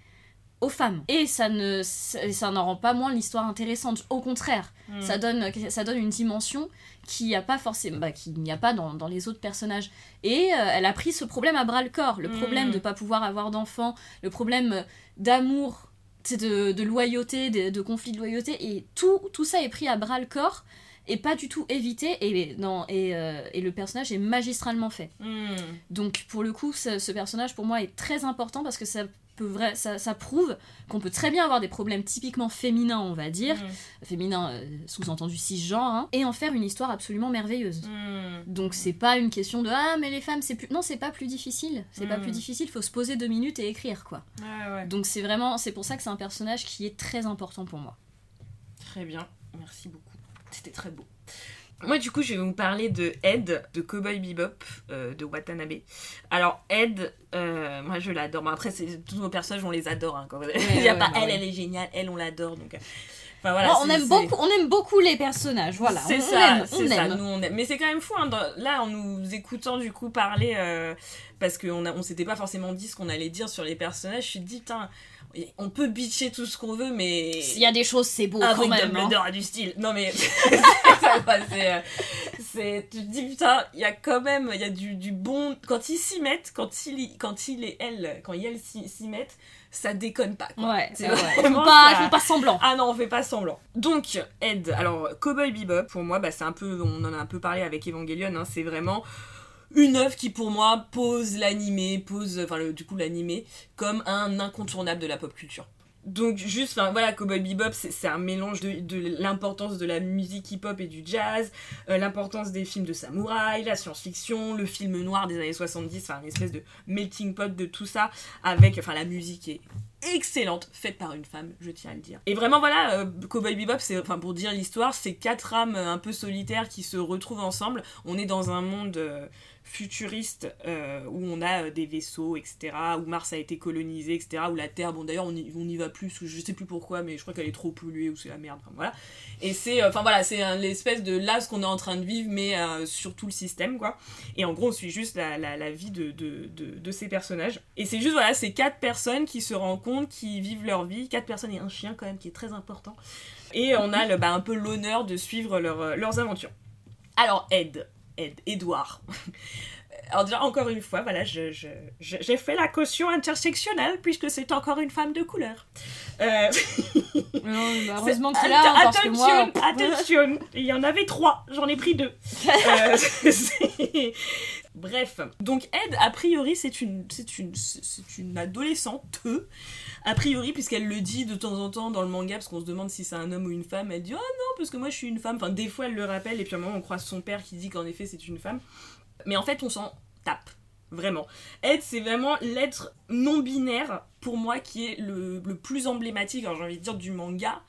aux femmes. Et ça ne ça, n'en rend pas moins l'histoire intéressante. Au contraire, Mm. ça, donne, ça donne une dimension qu'il n'y a pas forcément, bah, qu'il n'y a pas dans, dans les autres personnages. Et euh, elle a pris ce problème à bras le corps, le Mm. problème de pas pouvoir avoir d'enfants, le problème euh, d'amour, de, de loyauté, de, de conflit de loyauté, et tout, tout ça est pris à bras le corps et pas du tout évité, et, non, et, euh, et le personnage est magistralement fait. Mm. Donc pour le coup, ce, ce personnage pour moi est très important parce que ça peut vrai, ça, ça prouve qu'on peut très bien avoir des problèmes typiquement féminins, on va dire, Mm. féminin euh, sous-entendu cisgenre, hein, et en faire une histoire absolument merveilleuse. Mm. Donc c'est pas une question de ah mais les femmes c'est plus non c'est pas plus difficile c'est pas Mm. plus difficile faut se poser deux minutes et écrire quoi ouais. donc c'est vraiment c'est pour ça que c'est un personnage qui est très important pour moi Très bien, merci beaucoup. C'était très beau. Moi, du coup, je vais vous parler de Ed, de Cowboy Bebop, euh, de Watanabe. Alors, Ed, euh, moi, je l'adore. Bon, après, tous nos personnages, on les adore. Hein, quand [LAUGHS] Il n'y a ouais, pas bah elle, ouais. elle est géniale, elle, on l'adore. Donc, euh, enfin, voilà. Bon, on aime beaucoup on aime beaucoup les personnages voilà C'est on, ça, on c'est on ça, aime. nous on aime. Mais c'est quand même fou, hein, dans- là en nous écoutant du coup parler, euh, parce qu'on a- on s'était pas forcément dit ce qu'on allait dire sur les personnages, je me suis dit, putain, on peut bitcher tout ce qu'on veut, mais... s'il y a des choses c'est beau avec quand même hein. Dumbledore a du style. Non mais [LAUGHS] c'est euh, c'est- tu te dis putain, il y a quand même il y a du, du bon quand ils s'y mettent, quand il quand il et elle quand ils s'y mettent, ça déconne pas quoi. ouais C'est vrai pas ça. ils font pas semblant Ah non, on fait pas semblant. Donc, Ed, alors Cowboy Bebop, pour moi, bah, c'est un peu, on en a un peu parlé avec Evangelion, hein, c'est vraiment une œuvre qui pour moi pose l'animé, pose, enfin du coup l'animé, comme un incontournable de la pop culture. Donc juste, enfin voilà, Cowboy Bebop, c'est un mélange de, l'importance de la musique hip-hop et du jazz, euh, l'importance des films de samouraï, la science-fiction, le film noir des années 70, enfin une espèce de melting pot de tout ça, avec, enfin la musique est excellente, faite par une femme, je tiens à le dire. Et vraiment voilà, euh, Cowboy Bebop, c'est, enfin pour dire l'histoire, c'est quatre âmes un peu solitaires qui se retrouvent ensemble. On est dans un monde euh, futuriste euh, où on a euh, des vaisseaux, etc., où Mars a été colonisé, etc., où la Terre, bon d'ailleurs on n'y on va plus, je sais plus pourquoi, mais je crois qu'elle est trop polluée ou c'est la merde, voilà. Et c'est, euh, enfin voilà, c'est l'espèce de là ce qu'on est en train de vivre, mais sur tout le système, quoi. Et en gros, on suit juste la, la, vie de, de, de, ces personnages. Et c'est juste, voilà, c'est quatre personnes qui se rencontrent, qui vivent leur vie, quatre personnes et un chien quand même, qui est très important. Et on a le, bah, un peu l'honneur de suivre leur, leurs aventures. Alors, Ed, Ed, Edouard. [LAUGHS] Alors déjà, encore une fois, voilà, je, je- je- j'ai fait la caution intersectionnelle puisque c'est encore une femme de couleur. Euh, [LAUGHS] heureusement qu'il a hein, parce que moi Attention, [LAUGHS] attention, il y en avait trois, j'en ai pris deux. Euh, c'est- Bref, donc Ed, a priori, c'est une, c'est une, c'est une adolescente, a priori, puisqu'elle le dit de temps en temps dans le manga, parce qu'on se demande si c'est un homme ou une femme, elle dit « Oh non, parce que moi je suis une femme », enfin des fois elle le rappelle, et puis à un moment on croise son père qui dit qu'en effet c'est une femme. Mais en fait on s'en tape, vraiment. Ed, c'est vraiment l'être non-binaire, pour moi, qui est le, le plus emblématique, alors j'ai envie de dire du manga,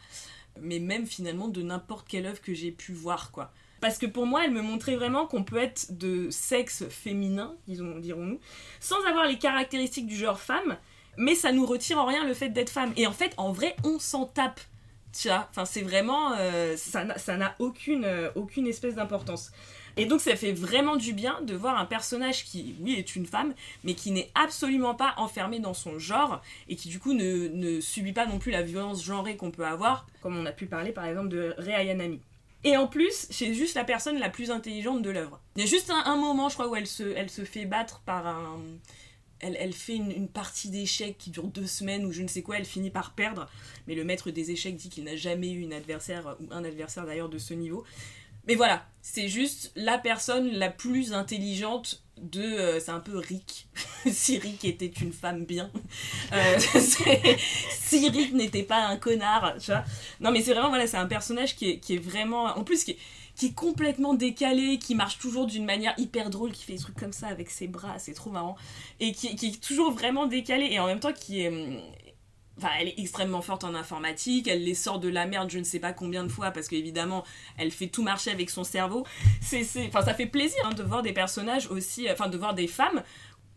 mais même finalement de n'importe quelle œuvre que j'ai pu voir, quoi. Parce que pour moi, elle me montrait vraiment qu'on peut être de sexe féminin, disons, dirons-nous, sans avoir les caractéristiques du genre femme, mais ça nous retire en rien le fait d'être femme. Et en fait, en vrai, on s'en tape. Vois, enfin, c'est vraiment. euh, ça n'a- aucune, euh, aucune espèce d'importance. Et donc, ça fait vraiment du bien de voir un personnage qui, oui, est une femme, mais qui n'est absolument pas enfermé dans son genre et qui, du coup, ne, subit pas non plus la violence genrée qu'on peut avoir, comme on a pu parler par exemple de Rei Ayanami. Et en plus, c'est juste la personne la plus intelligente de l'œuvre. Il y a juste un, moment, je crois, où elle se, fait battre par un. Elle, elle fait une, une partie d'échecs qui dure deux semaines ou je ne sais quoi, elle finit par perdre. Mais le maître des échecs dit qu'il n'a jamais eu une adversaire, ou un adversaire d'ailleurs de ce niveau. Mais voilà, c'est juste la personne la plus intelligente de. euh, c'est un peu Rick. [LAUGHS] si Rick était une femme bien. [LAUGHS] Euh, si Rick n'était pas un connard, tu vois. Non, mais c'est vraiment, voilà, c'est un personnage qui est, qui est vraiment. En plus, qui est, qui est complètement décalé, qui marche toujours d'une manière hyper drôle, qui fait des trucs comme ça avec ses bras, c'est trop marrant. Et qui, qui est toujours vraiment décalé, et en même temps qui est. Enfin, elle est extrêmement forte en informatique, elle les sort de la merde je ne sais pas combien de fois, parce qu'évidemment, elle fait tout marcher avec son cerveau. C'est, enfin, ça fait plaisir hein, de voir des personnages aussi, enfin, de voir des femmes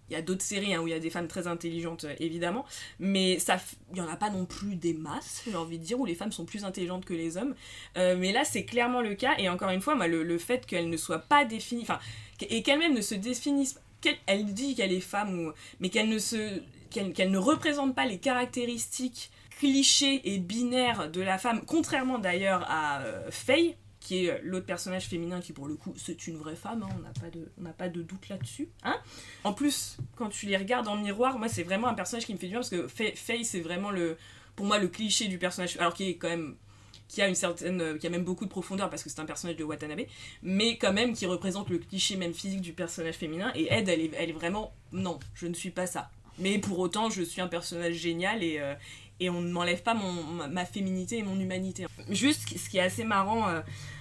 il y a d'autres séries hein, où il y a des femmes très intelligentes, euh, évidemment, mais ça, il n'y en a pas non plus des masses, j'ai envie de dire, où les femmes sont plus intelligentes que les hommes. Euh, mais là, c'est clairement le cas, et encore une fois, moi, le, fait qu'elle ne soit pas définie, enfin, et qu'elle-même ne se définisse, qu'elle elle dit qu'elle est femme, ou, mais qu'elle ne se, qu'elle ne représente pas les caractéristiques clichés et binaires de la femme, contrairement d'ailleurs à euh, Faye, qui est l'autre personnage féminin qui pour le coup c'est une vraie femme, hein, on n'a pas, de, pas de doute là-dessus. Hein en plus, quand tu les regardes en miroir, moi c'est vraiment un personnage qui me fait du bien parce que Faye c'est vraiment le, pour moi le cliché du personnage, alors qui est quand même qui a une certaine qui a même beaucoup de profondeur parce que c'est un personnage de Watanabe mais quand même qui représente le cliché même physique du personnage féminin et Ed elle est, elle est vraiment non je ne suis pas ça mais pour autant je suis un personnage génial et, euh, et on ne m'enlève pas mon, ma, féminité et mon humanité juste ce qui est assez marrant euh,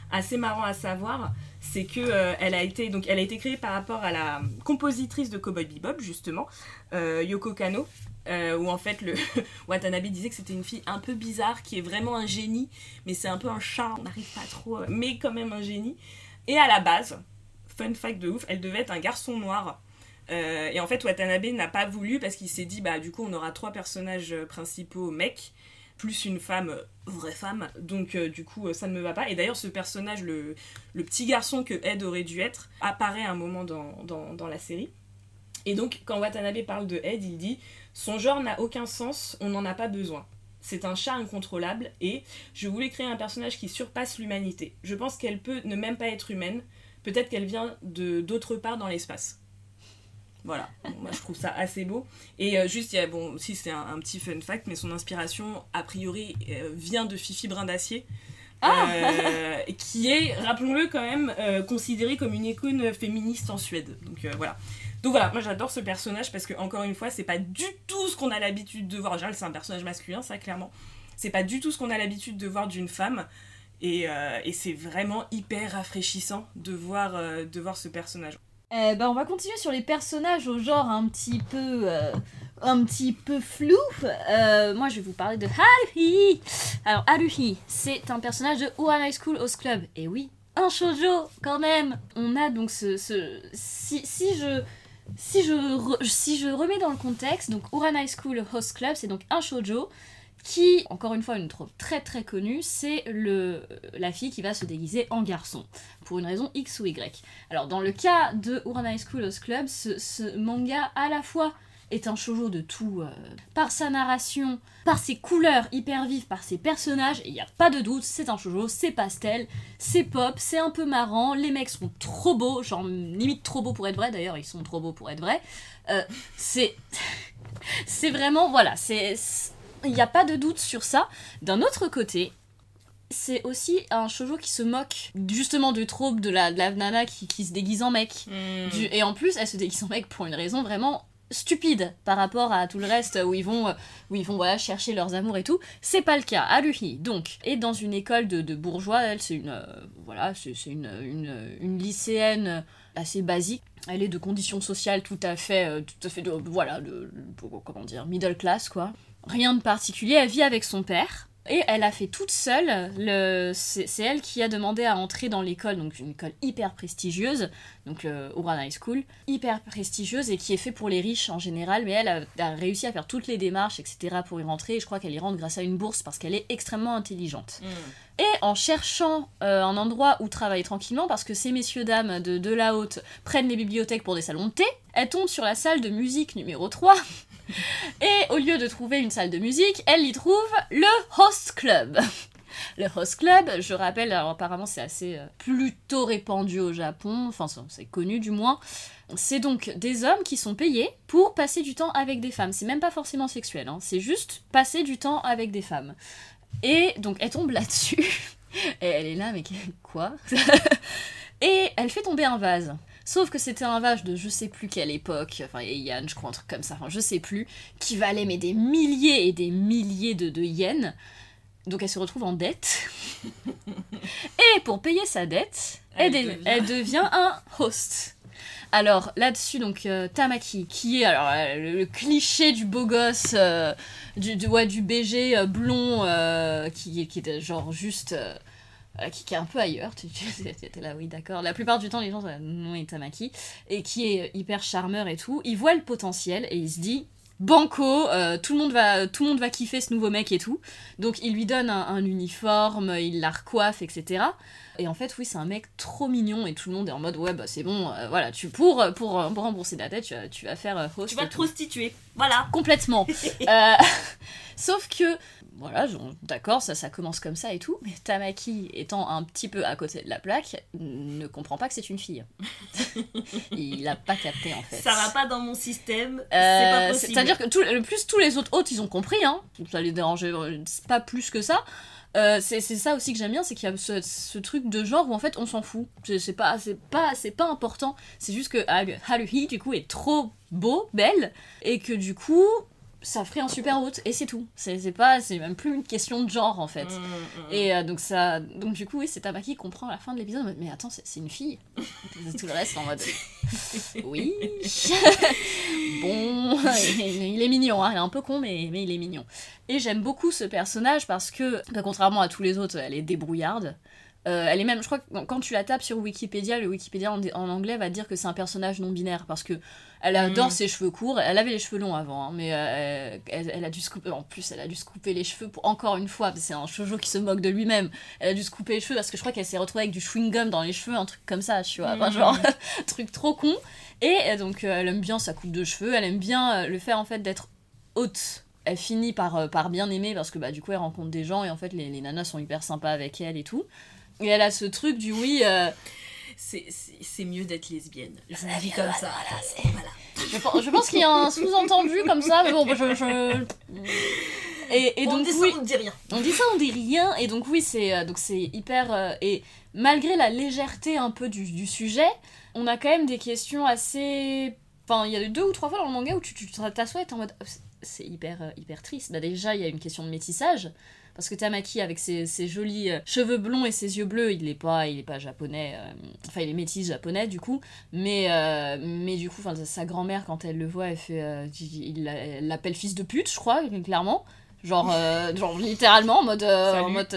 assez marrant à savoir, c'est que euh, elle a été donc elle a été créée par rapport à la compositrice de Cowboy Bebop justement, Yoko Kano, où en fait le [LAUGHS] Watanabe disait que c'était une fille un peu bizarre qui est vraiment un génie, mais c'est un peu un chat, on n'arrive pas trop, mais quand même un génie. Et à la base, fun fact de ouf, elle devait être un garçon noir. Et en fait, Watanabe n'a pas voulu parce qu'il s'est dit, bah du coup, on aura trois personnages principaux mecs plus une femme, euh, vraie femme, donc euh, du coup euh, ça ne me va pas. Et d'ailleurs ce personnage, le, petit garçon que Ed aurait dû être, apparaît un moment dans, la série. Et donc quand Watanabe parle de Ed, il dit Son genre n'a aucun sens, on n'en a pas besoin. C'est un chat incontrôlable et je voulais créer un personnage qui surpasse l'humanité. Je pense qu'elle peut ne même pas être humaine, peut-être qu'elle vient de d'autre part dans l'espace. Voilà, moi je trouve ça assez beau. Et euh, juste, il y a, bon, aussi c'est un, petit fun fact, mais son inspiration, a priori, euh, vient de Fifi Brin d'Acier. Ah euh, [LAUGHS] qui est, rappelons-le quand même, considérée comme une icône féministe en Suède. Donc voilà. Donc voilà, moi j'adore ce personnage parce que, encore une fois, c'est pas du tout ce qu'on a l'habitude de voir. En général, c'est un personnage masculin, ça clairement. C'est pas du tout ce qu'on a l'habitude de voir d'une femme. Et, et c'est vraiment hyper rafraîchissant de voir, de voir ce personnage. Euh, bah, on va continuer sur les personnages au genre un petit peu euh, un petit peu flou. Euh, moi, je vais vous parler de Haruhi. Alors, Haruhi, c'est un personnage de Ouran High School Host Club. Et oui, un shoujo quand même. On a donc ce, si, si je si je, si je remets dans le contexte, donc Ouran High School Host Club, c'est donc un shoujo qui, encore une fois, une trope très très connue, c'est le la fille qui va se déguiser en garçon, pour une raison X ou Y. Alors, dans le cas de Urana High School Host Club, ce, manga, à la fois, est un shoujo de tout, euh, par sa narration, par ses couleurs hyper vives, par ses personnages, il n'y a pas de doute, c'est un shoujo, c'est pastel, c'est pop, c'est un peu marrant, les mecs sont trop beaux, genre limite trop beaux pour être vrai, d'ailleurs ils sont trop beaux pour être vrai. Euh, c'est... [LAUGHS] c'est vraiment, voilà, c'est il n'y a pas de doute sur ça. D'un autre côté, c'est aussi un shoujo qui se moque justement du trope de la, nana qui, se déguise en mec. Hmm. et en plus, elle se déguise en mec pour une raison vraiment stupide par rapport à tout le reste où ils vont où ils vont voilà chercher leurs amours et tout c'est pas le cas Haruhi donc est dans une école de, bourgeois elle c'est une euh, voilà c'est une, une, lycéenne assez basique elle est de conditions sociales tout à fait euh, tout à fait de, voilà de, comment dire middle class quoi rien de particulier, elle vit avec son père. Et elle a fait toute seule, le... c'est elle qui a demandé à entrer dans l'école, donc une école hyper prestigieuse, donc le Oran High School, hyper prestigieuse et qui est fait pour les riches en général, mais elle a, réussi à faire toutes les démarches, etc. pour y rentrer, et je crois qu'elle y rentre grâce à une bourse parce qu'elle est extrêmement intelligente. Mm. Et en cherchant euh, un endroit où travailler tranquillement, parce que ces messieurs-dames de, de la haute prennent les bibliothèques pour des salons de thé, elle tombe sur la salle de musique numéro 3, [LAUGHS] et au lieu de trouver une salle de musique, elle y trouve le host club. [LAUGHS] Le host club, je rappelle, apparemment c'est assez euh, plutôt répandu au Japon, enfin c'est connu du moins. C'est donc des hommes qui sont payés pour passer du temps avec des femmes. C'est même pas forcément sexuel, hein. c'est juste passer du temps avec des femmes. Et donc elle tombe [LAUGHS] là-dessus. Et elle est là, mais quoi? Et elle fait tomber un vase. Sauf que c'était un vase de je sais plus quelle époque, enfin Yann, je crois, un truc comme ça, enfin je sais plus, qui valait mais des milliers et des milliers de, de yens. Donc elle se retrouve en dette. [LAUGHS] et pour payer sa dette, elle, devient... un host. Alors là-dessus, donc euh, Tamaki, qui est alors le, cliché du beau gosse, euh, du, du, du BG euh, blond, qui, qui était genre juste euh, qui, qui est un peu ailleurs. Tu tu- [LAUGHS] étais là, oui, d'accord. La plupart du temps, les gens, sont là, oui, Tamaki, et qui est hyper charmeur et tout. Il voit le potentiel et il se dit. Banco, euh, tout, le monde va, tout le monde va kiffer ce nouveau mec et tout. Donc il lui donne un, un uniforme, il la recoiffe, etc. Et en fait, oui, c'est un mec trop mignon et tout le monde est en mode ouais, bah c'est bon, euh, voilà, tu pour, pour, pour rembourser la tête, tu, vas- tu vas faire host Tu vas te prostituer. Voilà. Complètement. [LAUGHS] Euh, [LAUGHS] sauf que, voilà, d'accord, ça, ça commence comme ça et tout, mais Tamaki, étant un petit peu à côté de la plaque, ne comprend pas que c'est une fille. [LAUGHS] Il a pas capté en fait. Ça va pas dans mon système. Euh, c'est pas possible. C'est-à-dire que tout, le plus tous les autres hôtes, ils ont compris, hein. Ça les dérangeait euh, pas plus que ça. Euh, c'est ça aussi que j'aime bien, c'est qu'il y a ce, ce truc de genre où en fait on s'en fout. C'est pas, c'est pas, pas important. C'est juste que Haru- Haruhi du coup est trop beau, belle, et que du coup ça ferait un super hôte et c'est tout. C'est pas, c'est même plus une question de genre en fait. Mm, mm. Et euh, donc ça, donc du coup oui, c'est Tamaki qui comprend à la fin de l'épisode. Mais attends, c'est une fille. Tout le reste en mode [LAUGHS] oui. [LAUGHS] bon, [LAUGHS] il est mignon, hein, il est un peu con, mais, mais il est mignon. Et j'aime beaucoup ce personnage parce que, bah, contrairement à tous les autres, elle est débrouillarde. Euh, elle est même, je crois que quand tu la tapes sur Wikipédia, le Wikipédia en, en anglais va dire que c'est un personnage non binaire parce que elle adore Mm. ses cheveux courts. Elle avait les cheveux longs avant, hein, mais euh, elle, elle a dû se couper. En plus, elle a dû se couper les cheveux pour encore une fois. C'est un shoujo qui se moque de lui-même. Elle a dû se couper les cheveux parce que je crois qu'elle s'est retrouvée avec du chewing gum dans les cheveux, un truc comme ça, tu vois, Enfin, Mm. genre [LAUGHS] truc trop con. Et euh, donc euh, elle aime bien sa coupe de cheveux. Elle aime bien le fait en fait d'être haute. Elle finit par, par bien aimer parce que bah, du coup elle rencontre des gens et en fait les, les nanas sont hyper sympas avec elle et tout. Et elle a ce truc du oui, euh, C'est- mieux d'être lesbienne. Je Ça le dis comme ça. voilà, c'est- Voilà. je, pense- qu'il y a un sous-entendu comme ça, mais bon, je. je- Et, et on donc, dit ça, oui, on ne dit rien. on dit ça, on dit rien, et donc, oui, c'est euh, donc c'est hyper. euh, et malgré la légèreté un peu du, du sujet, on a quand même des questions assez. Enfin, il y a deux ou trois fois dans le manga où tu t'assois et t'es en mode. oh, c'est- c'est hyper, euh, hyper triste. Bah, déjà, il y a une question de métissage. Parce que Tamaki, avec ses, ses jolis euh, cheveux blonds et ses yeux bleus, il est pas, il est pas japonais. euh, enfin, il est métis japonais, du coup. Mais, euh, mais du coup, enfin, sa grand-mère, quand elle le voit, elle fait. euh, il l'a- elle l'appelle fils de pute, je crois, clairement. Genre, [LAUGHS] genre littéralement, en mode. en mode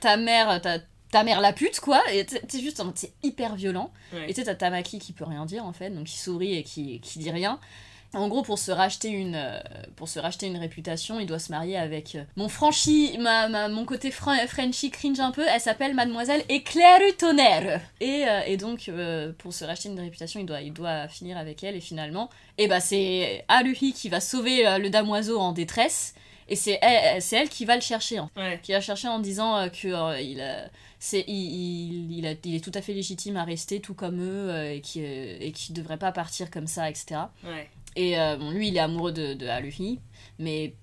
ta, mère. Ta, ta mère la pute, quoi. Et t'es juste. C'est hyper violent. Ouais. Et t'as Tamaki qui peut rien dire, en fait. Donc, qui sourit et qui, qui dit rien. En gros, pour se racheter une, euh, pour se racheter une réputation, il doit se marier avec euh, mon franchi, ma, ma- mon côté fran- Frenchy cringe un peu. Elle s'appelle Mademoiselle Éclair Tonnerre. Et, euh, et donc, euh, pour se racheter une réputation, il doit, il doit finir avec elle. Et finalement, et bah, c'est Haruhi qui va sauver le damoiseau en détresse. Et c'est elle, elle qui va le chercher, Ouais. qui va chercher en disant que euh, il, c'est, il, il, il a- il est tout à fait légitime à rester tout comme eux et qui qui devrait pas partir comme ça, etc. Ouais. Et euh, bon, lui, il est amoureux de, de Haruhi, mais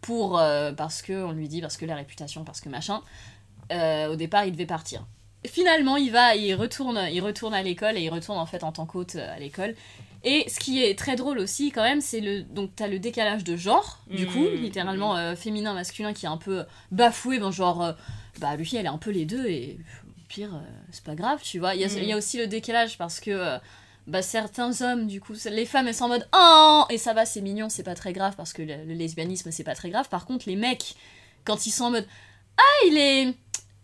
pour euh, parce que on lui dit parce que la réputation, parce que machin. euh, au départ, il devait partir. Finalement, il va, il retourne, il retourne à l'école et il retourne en fait en tant qu'hôte à l'école. Et ce qui est très drôle aussi, quand même, c'est le donc t'as le décalage de genre, du coup, Mhm. littéralement euh, féminin masculin qui est un peu bafoué, ben genre bah Luffy elle est un peu les deux et au pire c'est pas grave, tu vois. Il y, y a aussi le décalage parce que bah, certains hommes, du coup, les femmes elles sont en mode oh et ça va, c'est mignon, c'est pas très grave parce que le, le lesbianisme c'est pas très grave. Par contre, les mecs, quand ils sont en mode ah il est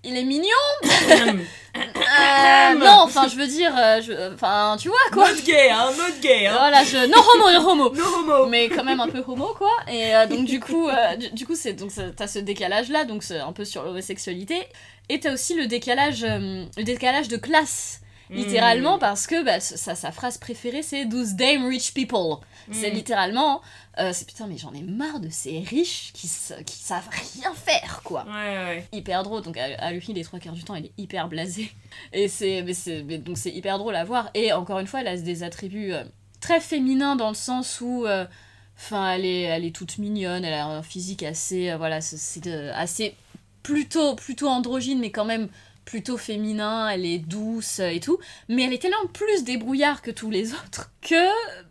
il est mignon, [LAUGHS] Euh, non, enfin je veux dire, euh, je- enfin tu vois quoi. Mode gay, hein, mode gay, hein. Voilà, je non homo, non [LAUGHS] homo No homo. mais quand même un peu homo quoi et euh, donc du coup euh, du, du coup c'est donc t'as ce décalage là donc c'est un peu sur l'homosexualité et t'as aussi le décalage le décalage de classe littéralement Mm. parce que bah, sa, sa phrase préférée c'est 12 damn rich people c'est Mm. littéralement euh, c'est putain mais j'en ai marre de ces riches qui, sa- qui savent rien faire quoi Ouais, ouais. hyper drôle donc à, à lui les trois quarts du temps il est hyper blasé et c'est donc c'est hyper drôle à voir et encore une fois elle a des attributs euh, très féminins dans le sens où euh, enfin elle est elle est toute mignonne elle a un physique assez euh, voilà c'est- assez plutôt plutôt androgyne mais quand même plutôt féminin elle est douce et tout mais elle est tellement plus débrouillard que tous les autres que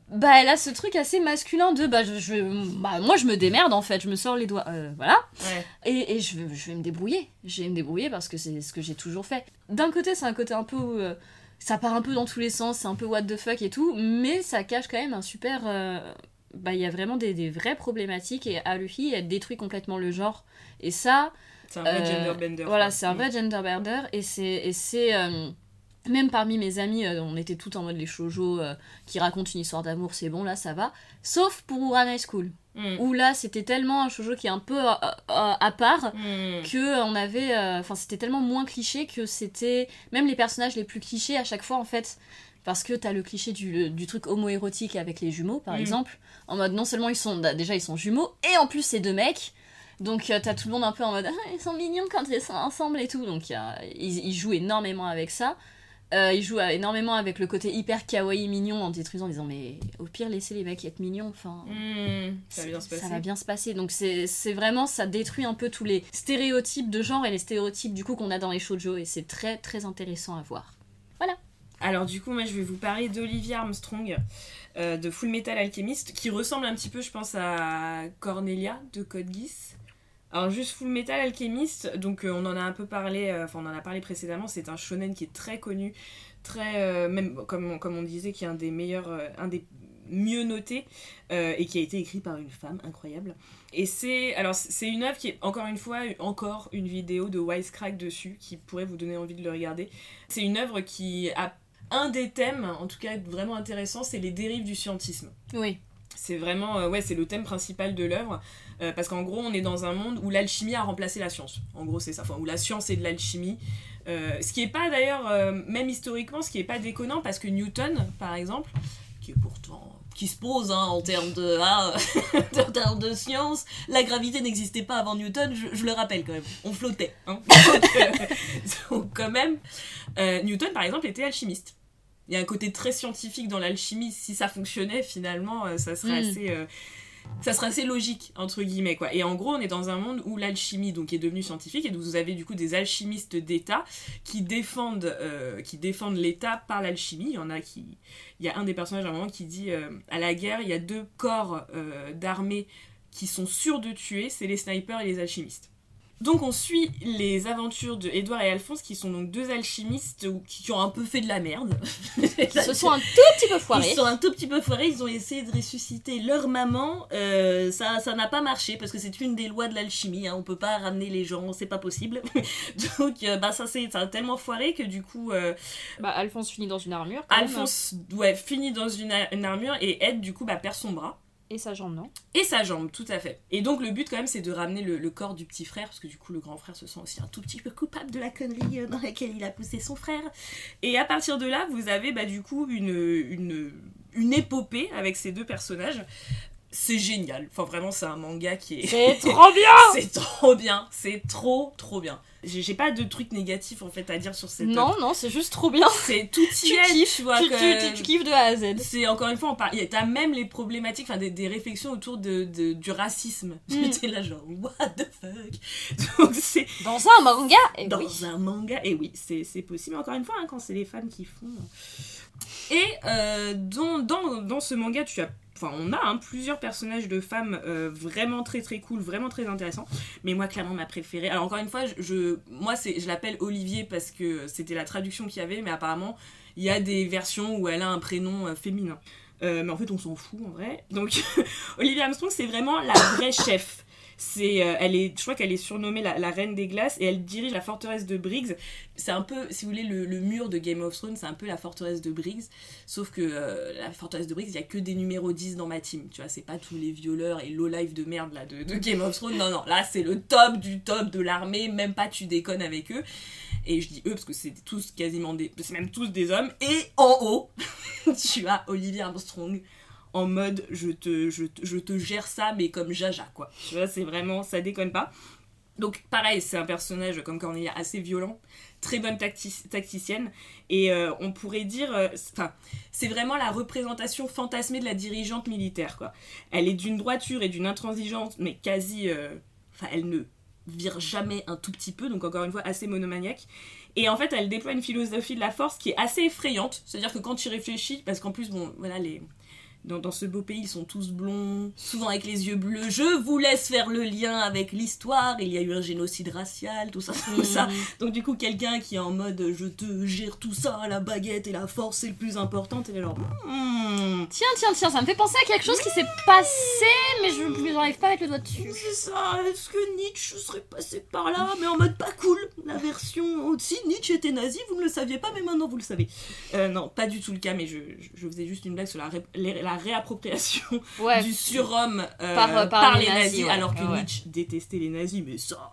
bah elle a ce truc assez masculin de bah je, je- bah moi je me démerde en fait je me sors les doigts euh, voilà Ouais. et, et je, vais- je vais me débrouiller. Je vais me débrouiller parce que c'est ce que j'ai toujours fait. D'un côté, c'est un côté un peu. euh, ça part un peu dans tous les sens, c'est un peu what the fuck et tout, mais ça cache quand même un super. euh, bah, il y a vraiment des, des vraies problématiques et Haruhi, elle détruit complètement le genre. Et ça, C'est un vrai euh, gender bender. voilà, c'est un vrai gender bender et c'est euh, même parmi mes amis, euh, on était tout en mode les shoujo euh, qui racontent une histoire d'amour, c'est bon là, ça va. Sauf pour Uran High School, Mm. où là c'était tellement un shoujo qui est un peu euh, euh, à part Mm. que on avait, euh, enfin c'était tellement moins cliché que c'était même les personnages les plus clichés à chaque fois en fait. Parce que t'as le cliché du, du truc homo-érotique avec les jumeaux, par Mm. exemple. En mode, non seulement ils sont, bah, déjà ils sont jumeaux, et en plus c'est deux mecs. Donc euh, t'as tout le monde un peu en mode, ah, ils sont mignons quand ils sont ensemble et tout. Donc ils, ils jouent énormément avec ça. Euh, ils jouent énormément avec le côté hyper kawaii mignon en détruisant, en disant, mais au pire, laissez les mecs être mignons. Enfin, Mm. Ça va bien se passer. ça va bien se passer. Donc c'est vraiment, ça détruit un peu tous les stéréotypes de genre et les stéréotypes du coup qu'on a dans les shoujo et c'est très très intéressant à voir. Alors du coup, moi je vais vous parler d'Olivia Armstrong euh, de Full Metal Alchemist, qui ressemble un petit peu, je pense, à Cornelia de Code Geass. Alors juste Full Metal Alchemist, donc euh, on en a un peu parlé, euh, enfin on en a parlé précédemment, c'est un shonen qui est très connu, très, euh, même comme, on- comme on disait, qui est un des meilleurs, un des mieux notés, et qui a été écrit par une femme incroyable. Et c'est, alors c'est une œuvre qui est encore une fois, encore une vidéo de Wisecrack dessus, qui pourrait vous donner envie de le regarder. C'est une œuvre qui a un des thèmes, en tout cas vraiment intéressant, c'est les dérives du scientisme. Oui. C'est vraiment, euh, ouais, c'est le thème principal de l'œuvre, euh, parce qu'en gros, on est dans un monde où l'alchimie a remplacé la science. En gros, c'est ça, enfin, où la science est de l'alchimie. Euh, ce qui est pas d'ailleurs, même historiquement, ce qui est pas déconnant, parce que Newton, par exemple, qui pourtant qui se pose hein, en termes de hein, [LAUGHS] en termes de science, la gravité n'existait pas avant Newton, je, le rappelle quand même. On flottait. Hein. [LAUGHS] [LAUGHS] Donc, quand même, Newton par exemple était alchimiste. Il y a un côté très scientifique dans l'alchimie. Si ça fonctionnait, finalement, euh, ça serait Mm. assez. euh, ça serait assez logique, entre guillemets, quoi. Et en gros, on est dans un monde où l'alchimie, donc, est devenue scientifique, et donc vous avez du coup des alchimistes d'État qui défendent, euh, qui défendent l'État par l'alchimie. Il y en a qui... Il y a un des personnages à un moment qui dit, à la guerre, il y a deux corps d'armée qui sont sûrs de tuer, c'est les snipers et les alchimistes. Donc on suit les aventures de Edouard et Alphonse, qui sont donc deux alchimistes qui ont un peu fait de la merde. [LAUGHS] Ils se sont un tout petit peu foirés. Ils sont un tout petit peu foirés, ils ont essayé de ressusciter leur maman. euh, ça ça n'a pas marché parce que c'est une des lois de l'alchimie. Hein, on peut pas ramener les gens, c'est pas possible. [LAUGHS] Donc euh, bah, ça a tellement foiré que du coup euh, Bah, Alphonse finit dans une armure. quand même. Alphonse ouais, finit dans une, une armure et Ed du coup bah, perd son bras. Et sa jambe, non Et sa jambe, tout à fait. Et donc le but quand même c'est de ramener le, corps du petit frère, parce que du coup le grand frère se sent aussi un tout petit peu coupable de la connerie euh, dans laquelle il a poussé son frère. Et à partir de là, vous avez bah, du coup une, une épopée avec ces deux personnages. C'est génial. Enfin vraiment c'est un manga qui est... C'est [LAUGHS] trop bien c'est trop bien. C'est trop trop bien. J'ai pas de trucs négatifs en fait à dire sur cette Non, non, c'est juste trop bien. C'est tout y Tu est, kiffes, tu vois. tu, que- tu- tu kiffes de A à Z. c'est encore une fois, on parle. T'as même les problématiques, enfin des, des réflexions autour de, de- du racisme. Mm. [LAUGHS] T'es là genre what the fuck? [LAUGHS] Donc c'est Dans un manga et dans oui. un manga. Et oui, c'est c'est possible. Encore une fois, hein, quand c'est les femmes qui font. Et euh, dans, dans, dans ce manga, tu as. Enfin, on a hein, plusieurs personnages de femmes euh, vraiment très très cool, vraiment très intéressants. Mais moi, clairement, ma préférée. Alors, encore une fois, je, moi, je l'appelle Olivier parce que c'était la traduction qu'il y avait, mais apparemment, il y a des versions où elle a un prénom euh, féminin. Mais en fait, on s'en fout en vrai. Donc, [LAUGHS] Olivia Armstrong, c'est vraiment la vraie chef. C'est, euh, elle est, je crois qu'elle est surnommée la, la reine des glaces et elle dirige la forteresse de Briggs. C'est un peu, si vous voulez, le, le mur de Game of Thrones, c'est un peu la forteresse de Briggs. Sauf que euh, la forteresse de Briggs, il y a que des numéros 10 dans ma team. Tu vois, c'est pas tous les violeurs et low life de merde là de, de Game of Thrones. Non, non, là c'est le top du top de l'armée. Même pas tu déconnes avec eux. Et je dis eux parce que c'est tous quasiment des. C'est même tous des hommes. Et en haut, [LAUGHS] tu as Olivia Armstrong en mode je te, je, je te gère ça, mais comme Jaja, quoi. Tu vois, c'est vraiment, ça déconne pas. Donc, pareil, c'est un personnage comme Cornelia assez violent, très bonne tacti- tacticienne, et euh, on pourrait dire, euh, c'est- enfin, c'est vraiment la représentation fantasmée de la dirigeante militaire, quoi. Elle est d'une droiture et d'une intransigeance, mais quasi, euh, enfin, elle ne vire jamais un tout petit peu, donc encore une fois, assez monomaniaque. Et en fait, elle déploie une philosophie de la force qui est assez effrayante, c'est-à-dire que quand tu réfléchis, parce qu'en plus, bon, voilà, les dans, dans ce beau pays, ils sont tous blonds, souvent avec les yeux bleus. Je vous laisse faire le lien avec l'histoire. Il y a eu un génocide racial, tout ça, tout ça. Donc du coup, quelqu'un qui est en mode je te gère tout ça, la baguette et la force c'est le plus important. Et genre, hmm, Tiens, tiens, tiens, ça me fait penser à quelque chose qui s'est passé, mais je n'arrive pas mettre le doigt dessus. c'est ça. Est-ce que Nietzsche serait passé par là, mais en mode pas cool La version aussi, Nietzsche était nazi, vous ne le saviez pas, mais maintenant vous le savez. Euh, non, pas du tout le cas, mais je, faisais juste une blague sur la, la réappropriation Ouais. du surhomme euh, Par- par, par les les nazis, ouais. alors que ouais. Nietzsche détestait les nazis, mais ça.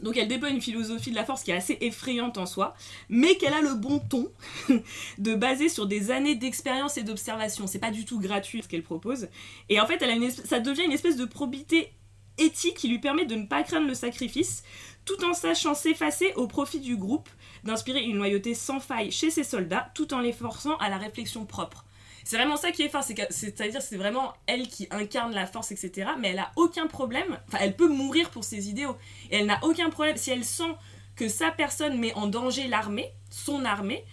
Donc elle déploie une philosophie de la force qui est assez effrayante en soi, mais qu'elle a le bon ton [LAUGHS] de baser sur des années d'expérience et d'observation. C'est pas du tout gratuit ce qu'elle propose. Et en fait, elle a une espèce- ça devient une espèce de probité éthique qui lui permet de ne pas craindre le sacrifice, tout en sachant s'effacer au profit du groupe, d'inspirer une loyauté sans faille chez ses soldats, tout en les forçant à la réflexion propre. C'est vraiment ça qui est fort, c'est-à-dire c'est vraiment elle qui incarne la force, etc. Mais elle a aucun problème, enfin elle peut mourir pour ses idéaux, et elle n'a aucun problème, si elle sent que sa personne met en danger l'armée, son armée,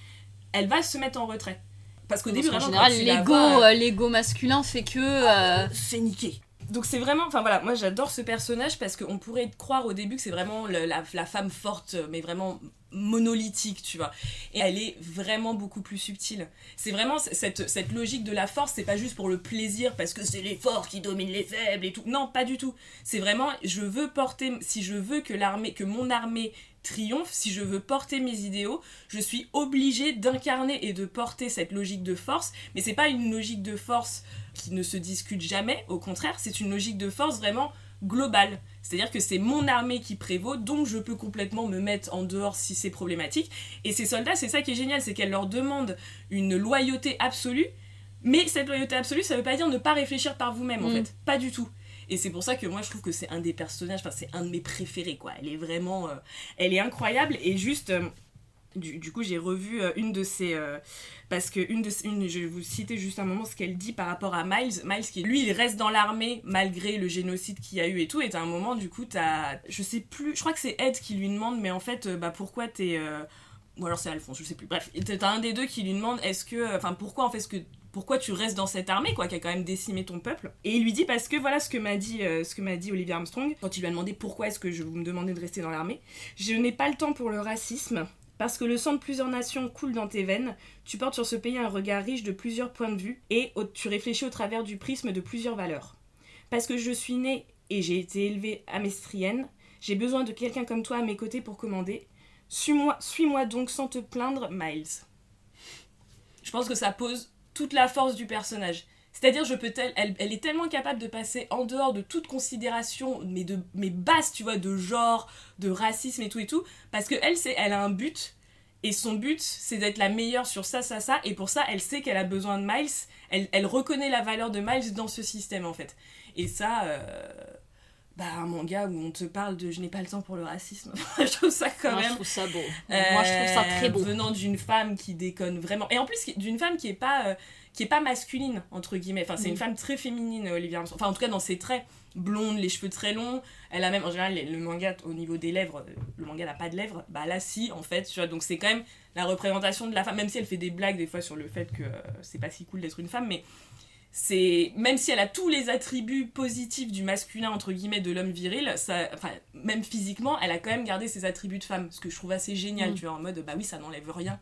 elle va se mettre en retrait. Parce qu'au début, en vraiment, général, l'ego, vois, euh, l'ego masculin fait que. euh, c'est niqué. Donc c'est vraiment, enfin voilà, moi j'adore ce personnage parce qu'on pourrait croire au début que c'est vraiment le- la, la femme forte, mais vraiment monolithique, tu vois. Et elle est vraiment beaucoup plus subtile. C'est vraiment cette, cette logique de la force, c'est pas juste pour le plaisir parce que c'est les forts qui dominent les faibles et tout. Non, pas du tout. C'est vraiment, je veux porter, si je veux que l'armée, que mon armée triomphe, si je veux porter mes idéaux, je suis obligée d'incarner et de porter cette logique de force. Mais c'est pas une logique de force qui ne se discute jamais, au contraire, c'est une logique de force vraiment globale. C'est-à-dire que c'est mon armée qui prévaut, donc je peux complètement me mettre en dehors si c'est problématique. Et ces soldats, c'est ça qui est génial, c'est qu'elle leur demande une loyauté absolue, mais cette loyauté absolue, ça veut pas dire ne pas réfléchir par vous-même, en Mm. fait. Pas du tout. Et c'est pour ça que moi je trouve que c'est un des personnages, enfin c'est un de mes préférés quoi. Elle est vraiment, euh, elle est incroyable et juste, euh, du, coup j'ai revu euh, une de ses, euh, parce que une de je vais vous citer juste un moment ce qu'elle dit par rapport à Miles. Miles qui lui il reste dans l'armée malgré le génocide qu'il y a eu et tout. Et à un moment du coup t'as, je sais plus, je crois que c'est Ed qui lui demande mais en fait euh, bah pourquoi t'es euh, ou alors c'est Alphonse, je sais plus. Bref, t'as un des deux qui lui demande est-ce que, enfin pourquoi en fait ce que pourquoi tu restes dans cette armée quoi qui a quand même décimé ton peuple? Et il lui dit parce que voilà ce que m'a dit euh, ce que m'a dit Olivier Armstrong quand il lui a demandé pourquoi est-ce que je vous me demandez de rester dans l'armée je n'ai pas le temps pour le racisme parce que le sang de plusieurs nations coule dans tes veines, tu portes sur ce pays un regard riche de plusieurs points de vue et tu réfléchis au travers du prisme de plusieurs valeurs. Parce que je suis née et j'ai été élevée amestrienne, j'ai besoin de quelqu'un comme toi à mes côtés pour commander. Suis-moi suis-moi donc sans te plaindre, Miles. Je pense que ça pose toute la force du personnage. C'est-à-dire, je peux tel- elle, elle est tellement capable de passer en dehors de toute considération, mais de mais basse, tu vois, de genre, de racisme et tout et tout, parce que elle, c'est, elle a un but, et son but, c'est d'être la meilleure sur ça, ça, ça, et pour ça, elle sait qu'elle a besoin de Miles, elle, elle reconnaît la valeur de Miles dans ce système, en fait. Et ça, euh, bah, un manga où on te parle de je n'ai pas le temps pour le racisme, [LAUGHS] je trouve ça quand Moi, je même trouve ça beau. Moi, je trouve ça très beau. euh, venant d'une femme qui déconne vraiment. Et en plus, d'une femme qui est pas, euh, qui est pas masculine, entre guillemets. Enfin, c'est Mm. une femme très féminine, euh, Olivia Armstrong. Enfin, en tout cas, dans ses traits. Blonde, les cheveux très longs. Elle a même, en général, le manga, au niveau des lèvres, euh, le manga n'a pas de lèvres. Bah là, si, en fait. Tu vois, donc c'est quand même la représentation de la femme. Même si elle fait des blagues, des fois, sur le fait que euh, c'est pas si cool d'être une femme. Mais c'est même si elle a tous les attributs positifs du masculin entre guillemets de l'homme viril ça enfin même physiquement elle a quand même gardé ses attributs de femme ce que je trouve assez génial Mm. tu vois en mode bah oui ça n'enlève rien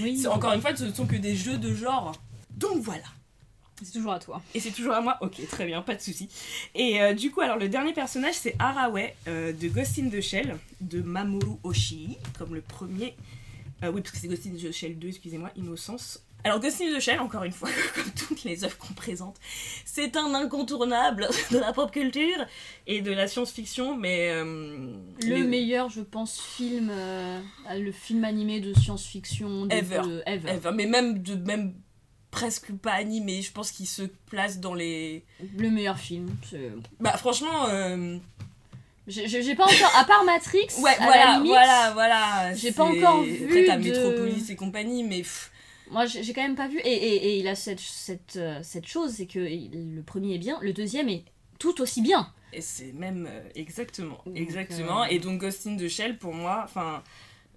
Oui, [LAUGHS] C'est- encore une fois ce ne sont que des jeux de genre donc voilà c'est toujours à toi. et c'est toujours à moi Ok, très bien, pas de souci. Et euh, du coup, alors le dernier personnage, c'est Haraway euh, de Ghost in the Shell, de Mamoru Oshii, comme le premier. Euh, oui, parce que c'est Ghost in the Shell 2, excusez-moi, Innocence. Alors Ghost in the Shell, encore une fois, [LAUGHS] comme toutes les œuvres qu'on présente, c'est un incontournable [LAUGHS] de la pop culture et de la science-fiction, mais... euh, Le les- meilleur, je pense, film, euh, le film animé de science-fiction Ever. ever. Ever, mais même, de, même presque pas animé, je pense qu'il se place dans les... Le meilleur film. c'est- Bah franchement... euh, J'ai pas encore, à part Matrix, Ouais, à la voilà, limite, voilà, voilà. j'ai pas encore Après, vu t'as de- Metropolis et compagnie, mais pff, Moi, j'ai quand même pas vu. Et, et- et il a cette, cette, euh, cette chose, c'est que le premier est bien, le deuxième est tout aussi bien. et c'est même euh, exactement, Donc, exactement. euh, Et donc Ghost in the Shell, pour moi, enfin,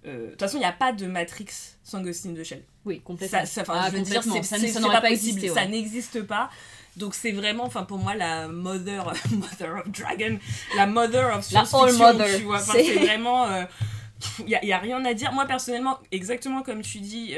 euh, de toute façon, il n'y a pas de Matrix sans Ghost in the Shell. Oui, complètement. Ça, ça, Ah, je veux dire, complètement. ça, ça n'aurait pas possible, existé. Ça n'existe pas. Donc c'est vraiment, enfin pour moi, la mother, [LAUGHS] mother of dragon, la mother of La science-fiction, all mother. tu vois. C'est- vraiment, il y, a, y a rien à dire. Moi personnellement, exactement comme tu dis.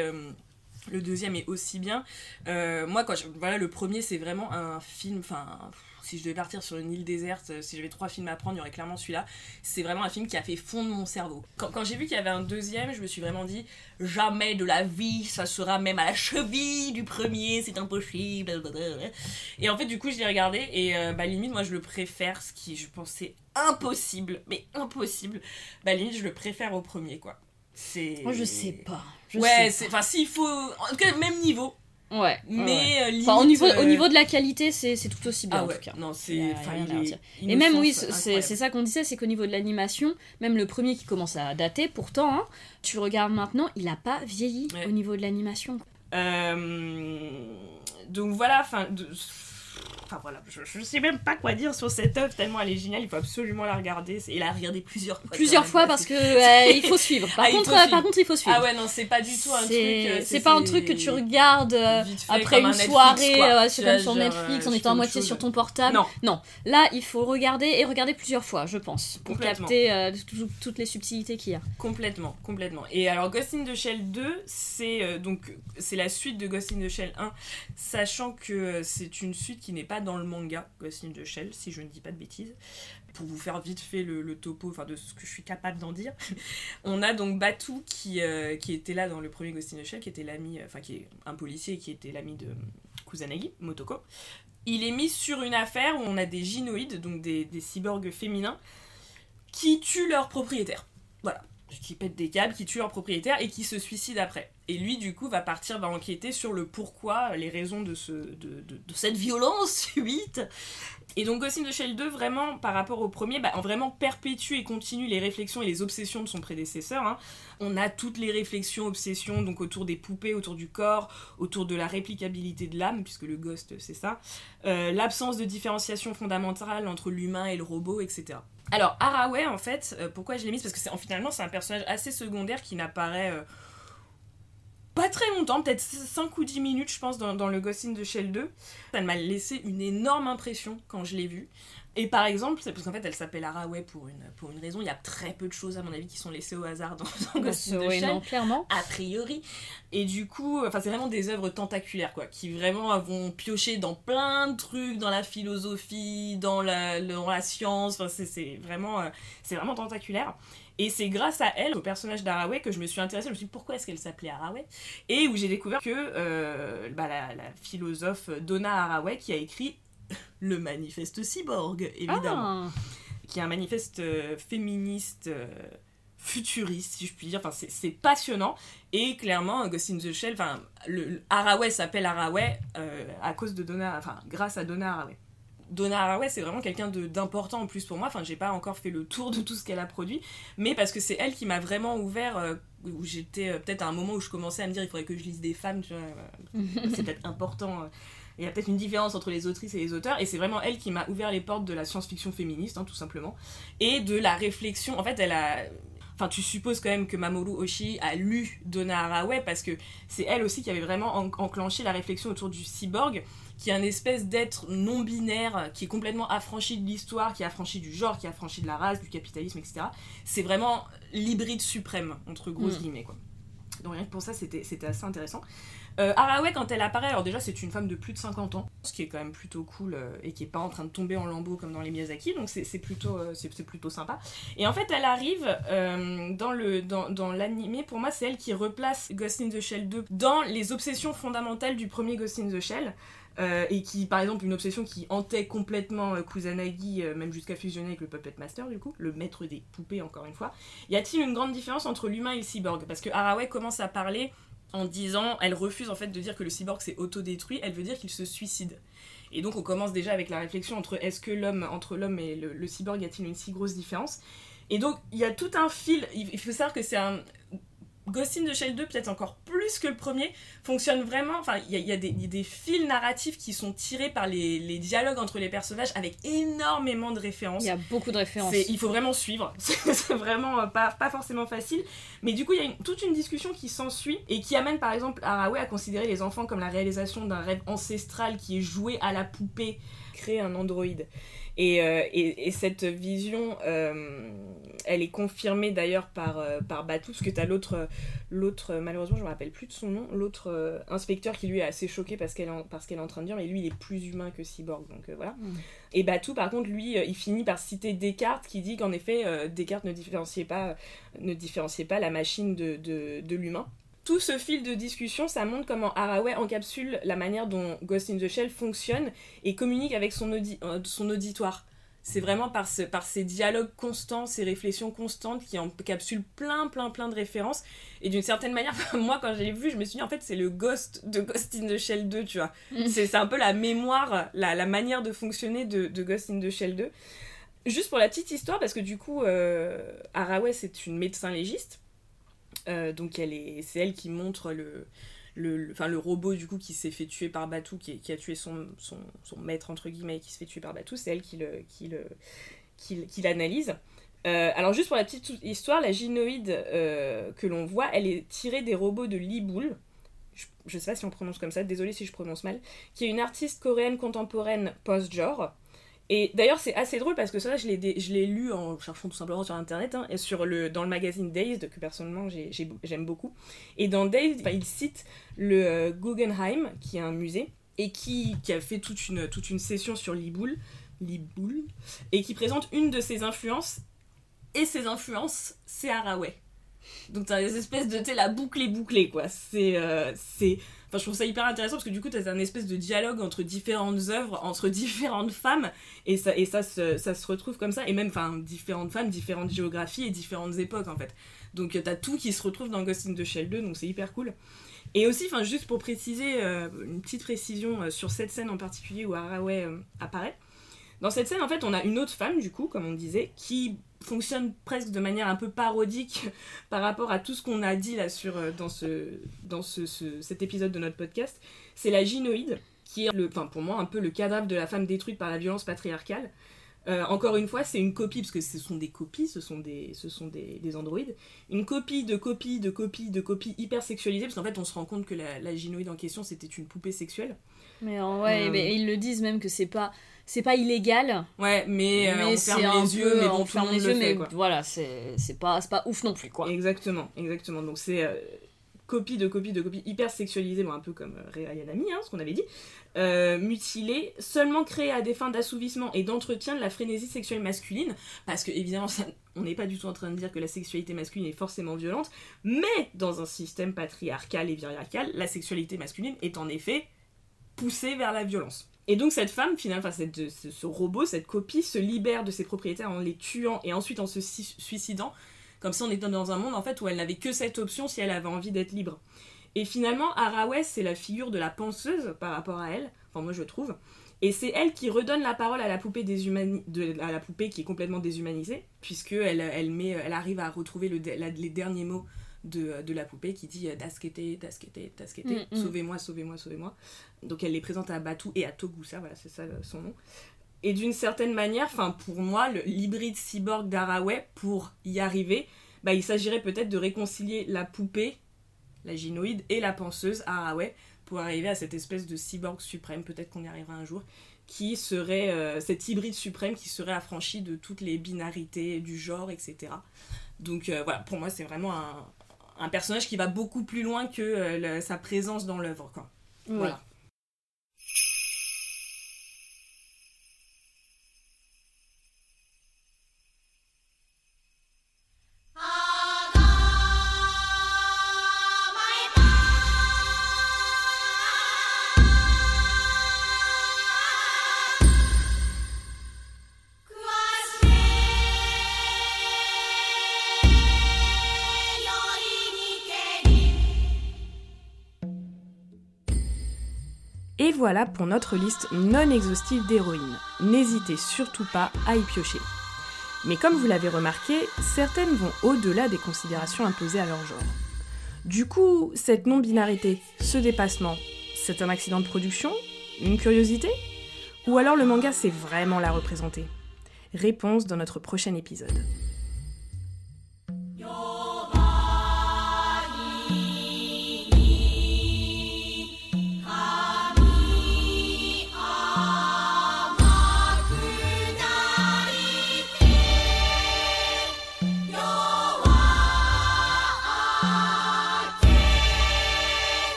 Le deuxième est aussi bien. Euh, moi, quand je- voilà, le premier, c'est vraiment un film. Enfin, si je devais partir sur une île déserte, euh, si j'avais trois films à prendre, il y aurait clairement celui-là. C'est vraiment un film qui a fait fondre mon cerveau. Quand, j'ai vu qu'il y avait un deuxième, je me suis vraiment dit jamais de la vie, ça sera même à la cheville du premier, c'est impossible. Et en fait, du coup, je l'ai regardé et euh, bah, limite, moi, je le préfère, ce qui je pensais impossible, mais impossible. Bah, limite, je le préfère au premier, quoi. C'est. Moi, je sais pas. Je ouais, c'est. Enfin, s'il faut. En tout cas, même niveau. Ouais. Mais ouais. euh, limite. Enfin, au, niveau, euh, au niveau de la qualité, c'est c'est tout aussi bien Ah en ouais, tout cas. non, c'est. Et même, oui, c'est ça qu'on disait, c'est qu'au niveau de l'animation, même le premier qui commence à dater, pourtant, hein, tu regardes maintenant, il a pas vieilli Ouais. au niveau de l'animation. Euh, donc voilà, enfin. de- Enfin voilà, je, je sais même pas quoi dire sur cette œuvre tellement elle est géniale, il faut absolument la regarder. Et la regarder plusieurs fois. Plusieurs fois parce que euh, [LAUGHS] il faut suivre. Par, Ah, contre, euh, suivre. par contre, il faut suivre. Ah ouais, non, c'est pas du tout un truc. C'est euh, c'est pas un truc que tu regardes euh, fait après une un Netflix, soirée, c'est comme sur Netflix, en étant à moitié sur ton portable. Non. Là, il faut regarder et regarder plusieurs fois, je pense, pour capter euh, tout- toutes les subtilités qu'il y a. Complètement, complètement. Et alors Ghost in the Shell 2, c'est donc c'est la suite de Ghost in the Shell 1, sachant que c'est une suite qui n'est pas dans le manga Ghost in the Shell, si je ne dis pas de bêtises. Pour vous faire vite fait le, topo, enfin de ce que je suis capable d'en dire, [LAUGHS] on a donc Batu qui, euh, qui était là dans le premier Ghost in the Shell, qui était l'ami, euh, enfin qui est un policier qui était l'ami de Kusanagi, Motoko. Il est mis sur une affaire où on a des gynoïdes, donc des, des cyborgs féminins, qui tuent leurs propriétaires. Voilà qui pètent des câbles, qui tuent leur propriétaire et qui se suicident après. Et lui, du coup, va partir, va enquêter sur le pourquoi, les raisons de cette violence [LAUGHS] subite. Et donc, Ghost in the Shell 2, vraiment, par rapport au premier, bah, vraiment perpétue et continue les réflexions et les obsessions de son prédécesseur. hein. On a toutes les réflexions, obsessions, donc autour des poupées, autour du corps, autour de la réplicabilité de l'âme, puisque le ghost, c'est ça. Euh, L'absence de différenciation fondamentale entre l'humain et le robot, etc. Alors, Haraway, en fait, euh, pourquoi je l'ai mise? Parce que finalement, c'est un personnage assez secondaire qui n'apparaît euh, pas très longtemps, peut-être 5 ou 10 minutes, je pense, dans, le Ghost in the Shell 2. Elle m'a laissé une énorme impression quand je l'ai vue. Et par exemple, c'est parce qu'en fait, elle s'appelle Haraway pour une, pour une raison. Il y a très peu de choses, à mon avis, qui sont laissées au hasard dans, dans Ghost in the Shell non, clairement. a priori. Et du coup, enfin, c'est vraiment des œuvres tentaculaires, quoi, qui vraiment vont piocher dans plein de trucs, dans la philosophie, dans la, dans la science. Enfin, c'est- c'est vraiment, euh, c'est vraiment tentaculaire. Et c'est grâce à elle, au personnage d'Haraway, que je me suis intéressée. Je me suis dit pourquoi est-ce qu'elle s'appelait Haraway Et où j'ai découvert que euh, bah, la, la philosophe Donna Haraway qui a écrit [LAUGHS] le manifeste cyborg, évidemment Ah, qui est un manifeste euh, féministe euh, futuriste, si je puis dire. Enfin, c'est- c'est passionnant. Et clairement, Ghost in the Shell, enfin, le, le Haraway s'appelle Haraway euh, à cause de Donna, enfin, grâce à Donna Haraway. Donna Haraway, c'est vraiment quelqu'un de- d'important en plus pour moi. Enfin, j'ai pas encore fait le tour de tout ce qu'elle a produit, mais parce que c'est elle qui m'a vraiment ouvert. euh, où j'étais euh, peut-être à un moment où je commençais à me dire il faudrait que je lise des femmes, tu vois, euh, [LAUGHS] c'est peut-être important. Il y a peut-être une différence entre les autrices et les auteurs, et c'est vraiment elle qui m'a ouvert les portes de la science-fiction féministe, hein, tout simplement, et de la réflexion. En fait, elle a. Enfin, tu supposes quand même que Mamoru Oshii a lu Donna Haraway parce que c'est elle aussi qui avait vraiment en- enclenché la réflexion autour du cyborg, qui est un espèce d'être non binaire, qui est complètement affranchi de l'histoire, qui est affranchi du genre, qui est affranchi de la race, du capitalisme, etc. C'est vraiment l'hybride suprême, entre grosses Mm. guillemets, quoi. Donc rien que pour ça, c'était assez intéressant. Euh, quand elle apparaît, alors déjà, c'est une femme de plus de 50 ans, ce qui est quand même plutôt cool euh, et qui est pas en train de tomber en lambeaux comme dans les Miyazaki, donc c'est plutôt, euh, plutôt sympa. Et en fait, elle arrive euh, dans le dans, dans l'animé, pour moi, c'est elle qui replace Ghost in the Shell 2 dans les obsessions fondamentales du premier Ghost in the Shell. et qui, par exemple, une obsession qui hantait complètement euh, Kusanagi, même jusqu'à fusionner avec le Puppet Master, du coup, le maître des poupées, encore une fois. Y a-t-il une grande différence entre l'humain et le cyborg? Parce que Haraway commence à parler en disant, elle refuse en fait de dire que le cyborg s'est autodétruit, elle veut dire qu'il se suicide. Et donc on commence déjà avec la réflexion entre est-ce que l'homme, entre l'homme et le, le cyborg, y a-t-il une si grosse différence? Et donc il y a tout un fil, il faut savoir que c'est un... Ghost in the Shell 2, peut-être encore plus que le premier, fonctionne vraiment. Enfin, il y a, des, fils narratifs qui sont tirés par les, les, dialogues entre les personnages avec énormément de références. Il y a beaucoup de références. Il faut vraiment suivre. [LAUGHS] C'est vraiment euh, pas, pas forcément facile. Mais du coup, il y a toute une discussion qui s'ensuit et qui amène par exemple Haraway à considérer les enfants comme la réalisation d'un rêve ancestral qui est joué à la poupée, créer un androïde. Et, euh, et, et, cette vision, euh, elle est confirmée d'ailleurs par, euh, par Batou, parce que tu as l'autre, l'autre, malheureusement je me rappelle plus de son nom, l'autre inspecteur qui lui est assez choqué parce qu'elle, parce qu'elle est en train de dire, mais lui il est plus humain que Cyborg, donc voilà. Mm. Et Batou par contre, lui, il finit par citer Descartes qui dit qu'en effet, Descartes ne différenciait pas, ne différenciait pas la machine de, de, de l'humain tout ce fil de discussion, ça montre comment Haraway encapsule la manière dont Ghost in the Shell fonctionne et communique avec son, euh, son auditoire. C'est vraiment par, ce, par ces dialogues constants, ces réflexions constantes qui encapsulent plein, plein, plein de références. Et d'une certaine manière, [LAUGHS] moi, quand j'ai vu, je me suis dit, en fait, c'est le Ghost de Ghost in the Shell 2, tu vois. Mm. c'est un peu la mémoire, la, la manière de fonctionner de, de, Ghost in the Shell 2. Juste pour la petite histoire, parce que du coup, euh, Haraway, c'est une médecin légiste. Euh, donc elle est, c'est elle qui montre le, le, enfin, le robot du coup qui s'est fait tuer par Batou, qui, qui a tué son, son, son, maître entre guillemets, qui se fait tuer par Batou, c'est elle qui, le, qui, le, qui, qui l'analyse. Euh, alors juste pour la petite histoire, la gynoïde euh, que l'on voit, elle est tirée des robots de Liboul, je, je sais pas si on prononce comme ça, désolé si je prononce mal, qui est une artiste coréenne contemporaine post-genre, et d'ailleurs, c'est assez drôle parce que ça, je l'ai lu en cherchant tout simplement sur internet, hein, sur le, dans le magazine Dazed, que personnellement j'aime beaucoup. Et dans Dazed, il cite le euh, Guggenheim, qui est un musée, et qui, qui, a fait toute une, toute une session sur Liboul, Liboul, et qui présente une de ses influences. Et ses influences, c'est Haraway. Donc t'as des espèces de, tu la boucle est bouclée, quoi. C'est. Euh, c'est Je trouve ça hyper intéressant parce que du coup, tu as un espèce de dialogue entre différentes œuvres, entre [LAUGHS] différentes femmes, et ça, se, retrouve comme ça, et même, différentes femmes, différentes géographies et différentes époques en fait. Donc, tu as tout qui se retrouve dans Ghost in the Shell 2, donc c'est hyper cool. Et aussi, juste pour préciser, euh, une petite précision euh, sur cette scène en particulier où Haraway euh, apparaît. Dans cette scène, en fait, on a une autre femme, du coup, comme on disait, qui fonctionne presque de manière un peu parodique [LAUGHS] par rapport à tout ce qu'on a dit là sur, euh, dans, ce, dans ce, cet épisode de notre podcast. C'est la gynoïde, qui est, le, enfin, pour moi, un peu le cadavre de la femme détruite par la violence patriarcale. Euh, encore une fois, c'est une copie, parce que ce sont des copies, ce sont des, ce sont des, des androïdes. Une copie de copie de copie de copie hyper sexualisée, parce qu'en fait, on se rend compte que la, la gynoïde en question, c'était une poupée sexuelle. Mais ouais, euh, mais ils le disent même que c'est pas c'est pas illégal. Ouais, mais, on ferme les yeux, mais bon, on ferme les yeux, mais voilà, c'est pas, pas ouf non plus, quoi. Exactement, exactement. Donc c'est euh, copie de copie de copie hyper sexualisée, bon, un peu comme euh, Réa Yanami, hein, ce qu'on avait dit, euh, mutilée, seulement créée à des fins d'assouvissement et d'entretien de la frénésie sexuelle masculine, parce que évidemment, on n'est pas du tout en train de dire que la sexualité masculine est forcément violente, mais dans un système patriarcal et viriacal, la sexualité masculine est en effet poussée vers la violence. Et donc cette femme, finalement, enfin ce, robot, cette copie, se libère de ses propriétaires en les tuant et ensuite en se suicidant, comme si on était dans un monde en fait où elle n'avait que cette option si elle avait envie d'être libre. Et finalement, Haraway, c'est la figure de la penseuse par rapport à elle, enfin moi je trouve, et c'est elle qui redonne la parole à la poupée, à la poupée qui est complètement déshumanisée, puisque elle, elle, arrive à retrouver le, les derniers mots de, de, la poupée qui dit Daskete, Daskete, Daskete, mm, mm. sauvez-moi, sauvez-moi, sauvez-moi. Donc elle les présente à Batou et à Togusa, voilà, c'est ça euh, son nom. Et d'une certaine manière, enfin pour moi, l'hybride cyborg d'Araway, pour y arriver, bah, il s'agirait peut-être de réconcilier la poupée, la gynoïde, et la penseuse Haraway pour arriver à cette espèce de cyborg suprême, peut-être qu'on y arrivera un jour, qui serait euh, cet hybride suprême qui serait affranchi de toutes les binarités du genre, etc. Donc euh, voilà, pour moi c'est vraiment un, un personnage qui va beaucoup plus loin que euh, sa présence dans l'œuvre. Voilà. voilà pour notre liste non exhaustive d'héroïnes. N'hésitez surtout pas à y piocher. Mais comme vous l'avez remarqué, certaines vont au-delà des considérations imposées à leur genre. Du coup, cette non-binarité, ce dépassement, c'est un accident de production? Une curiosité? Ou alors le manga sait vraiment la représenter? Réponse dans notre prochain épisode.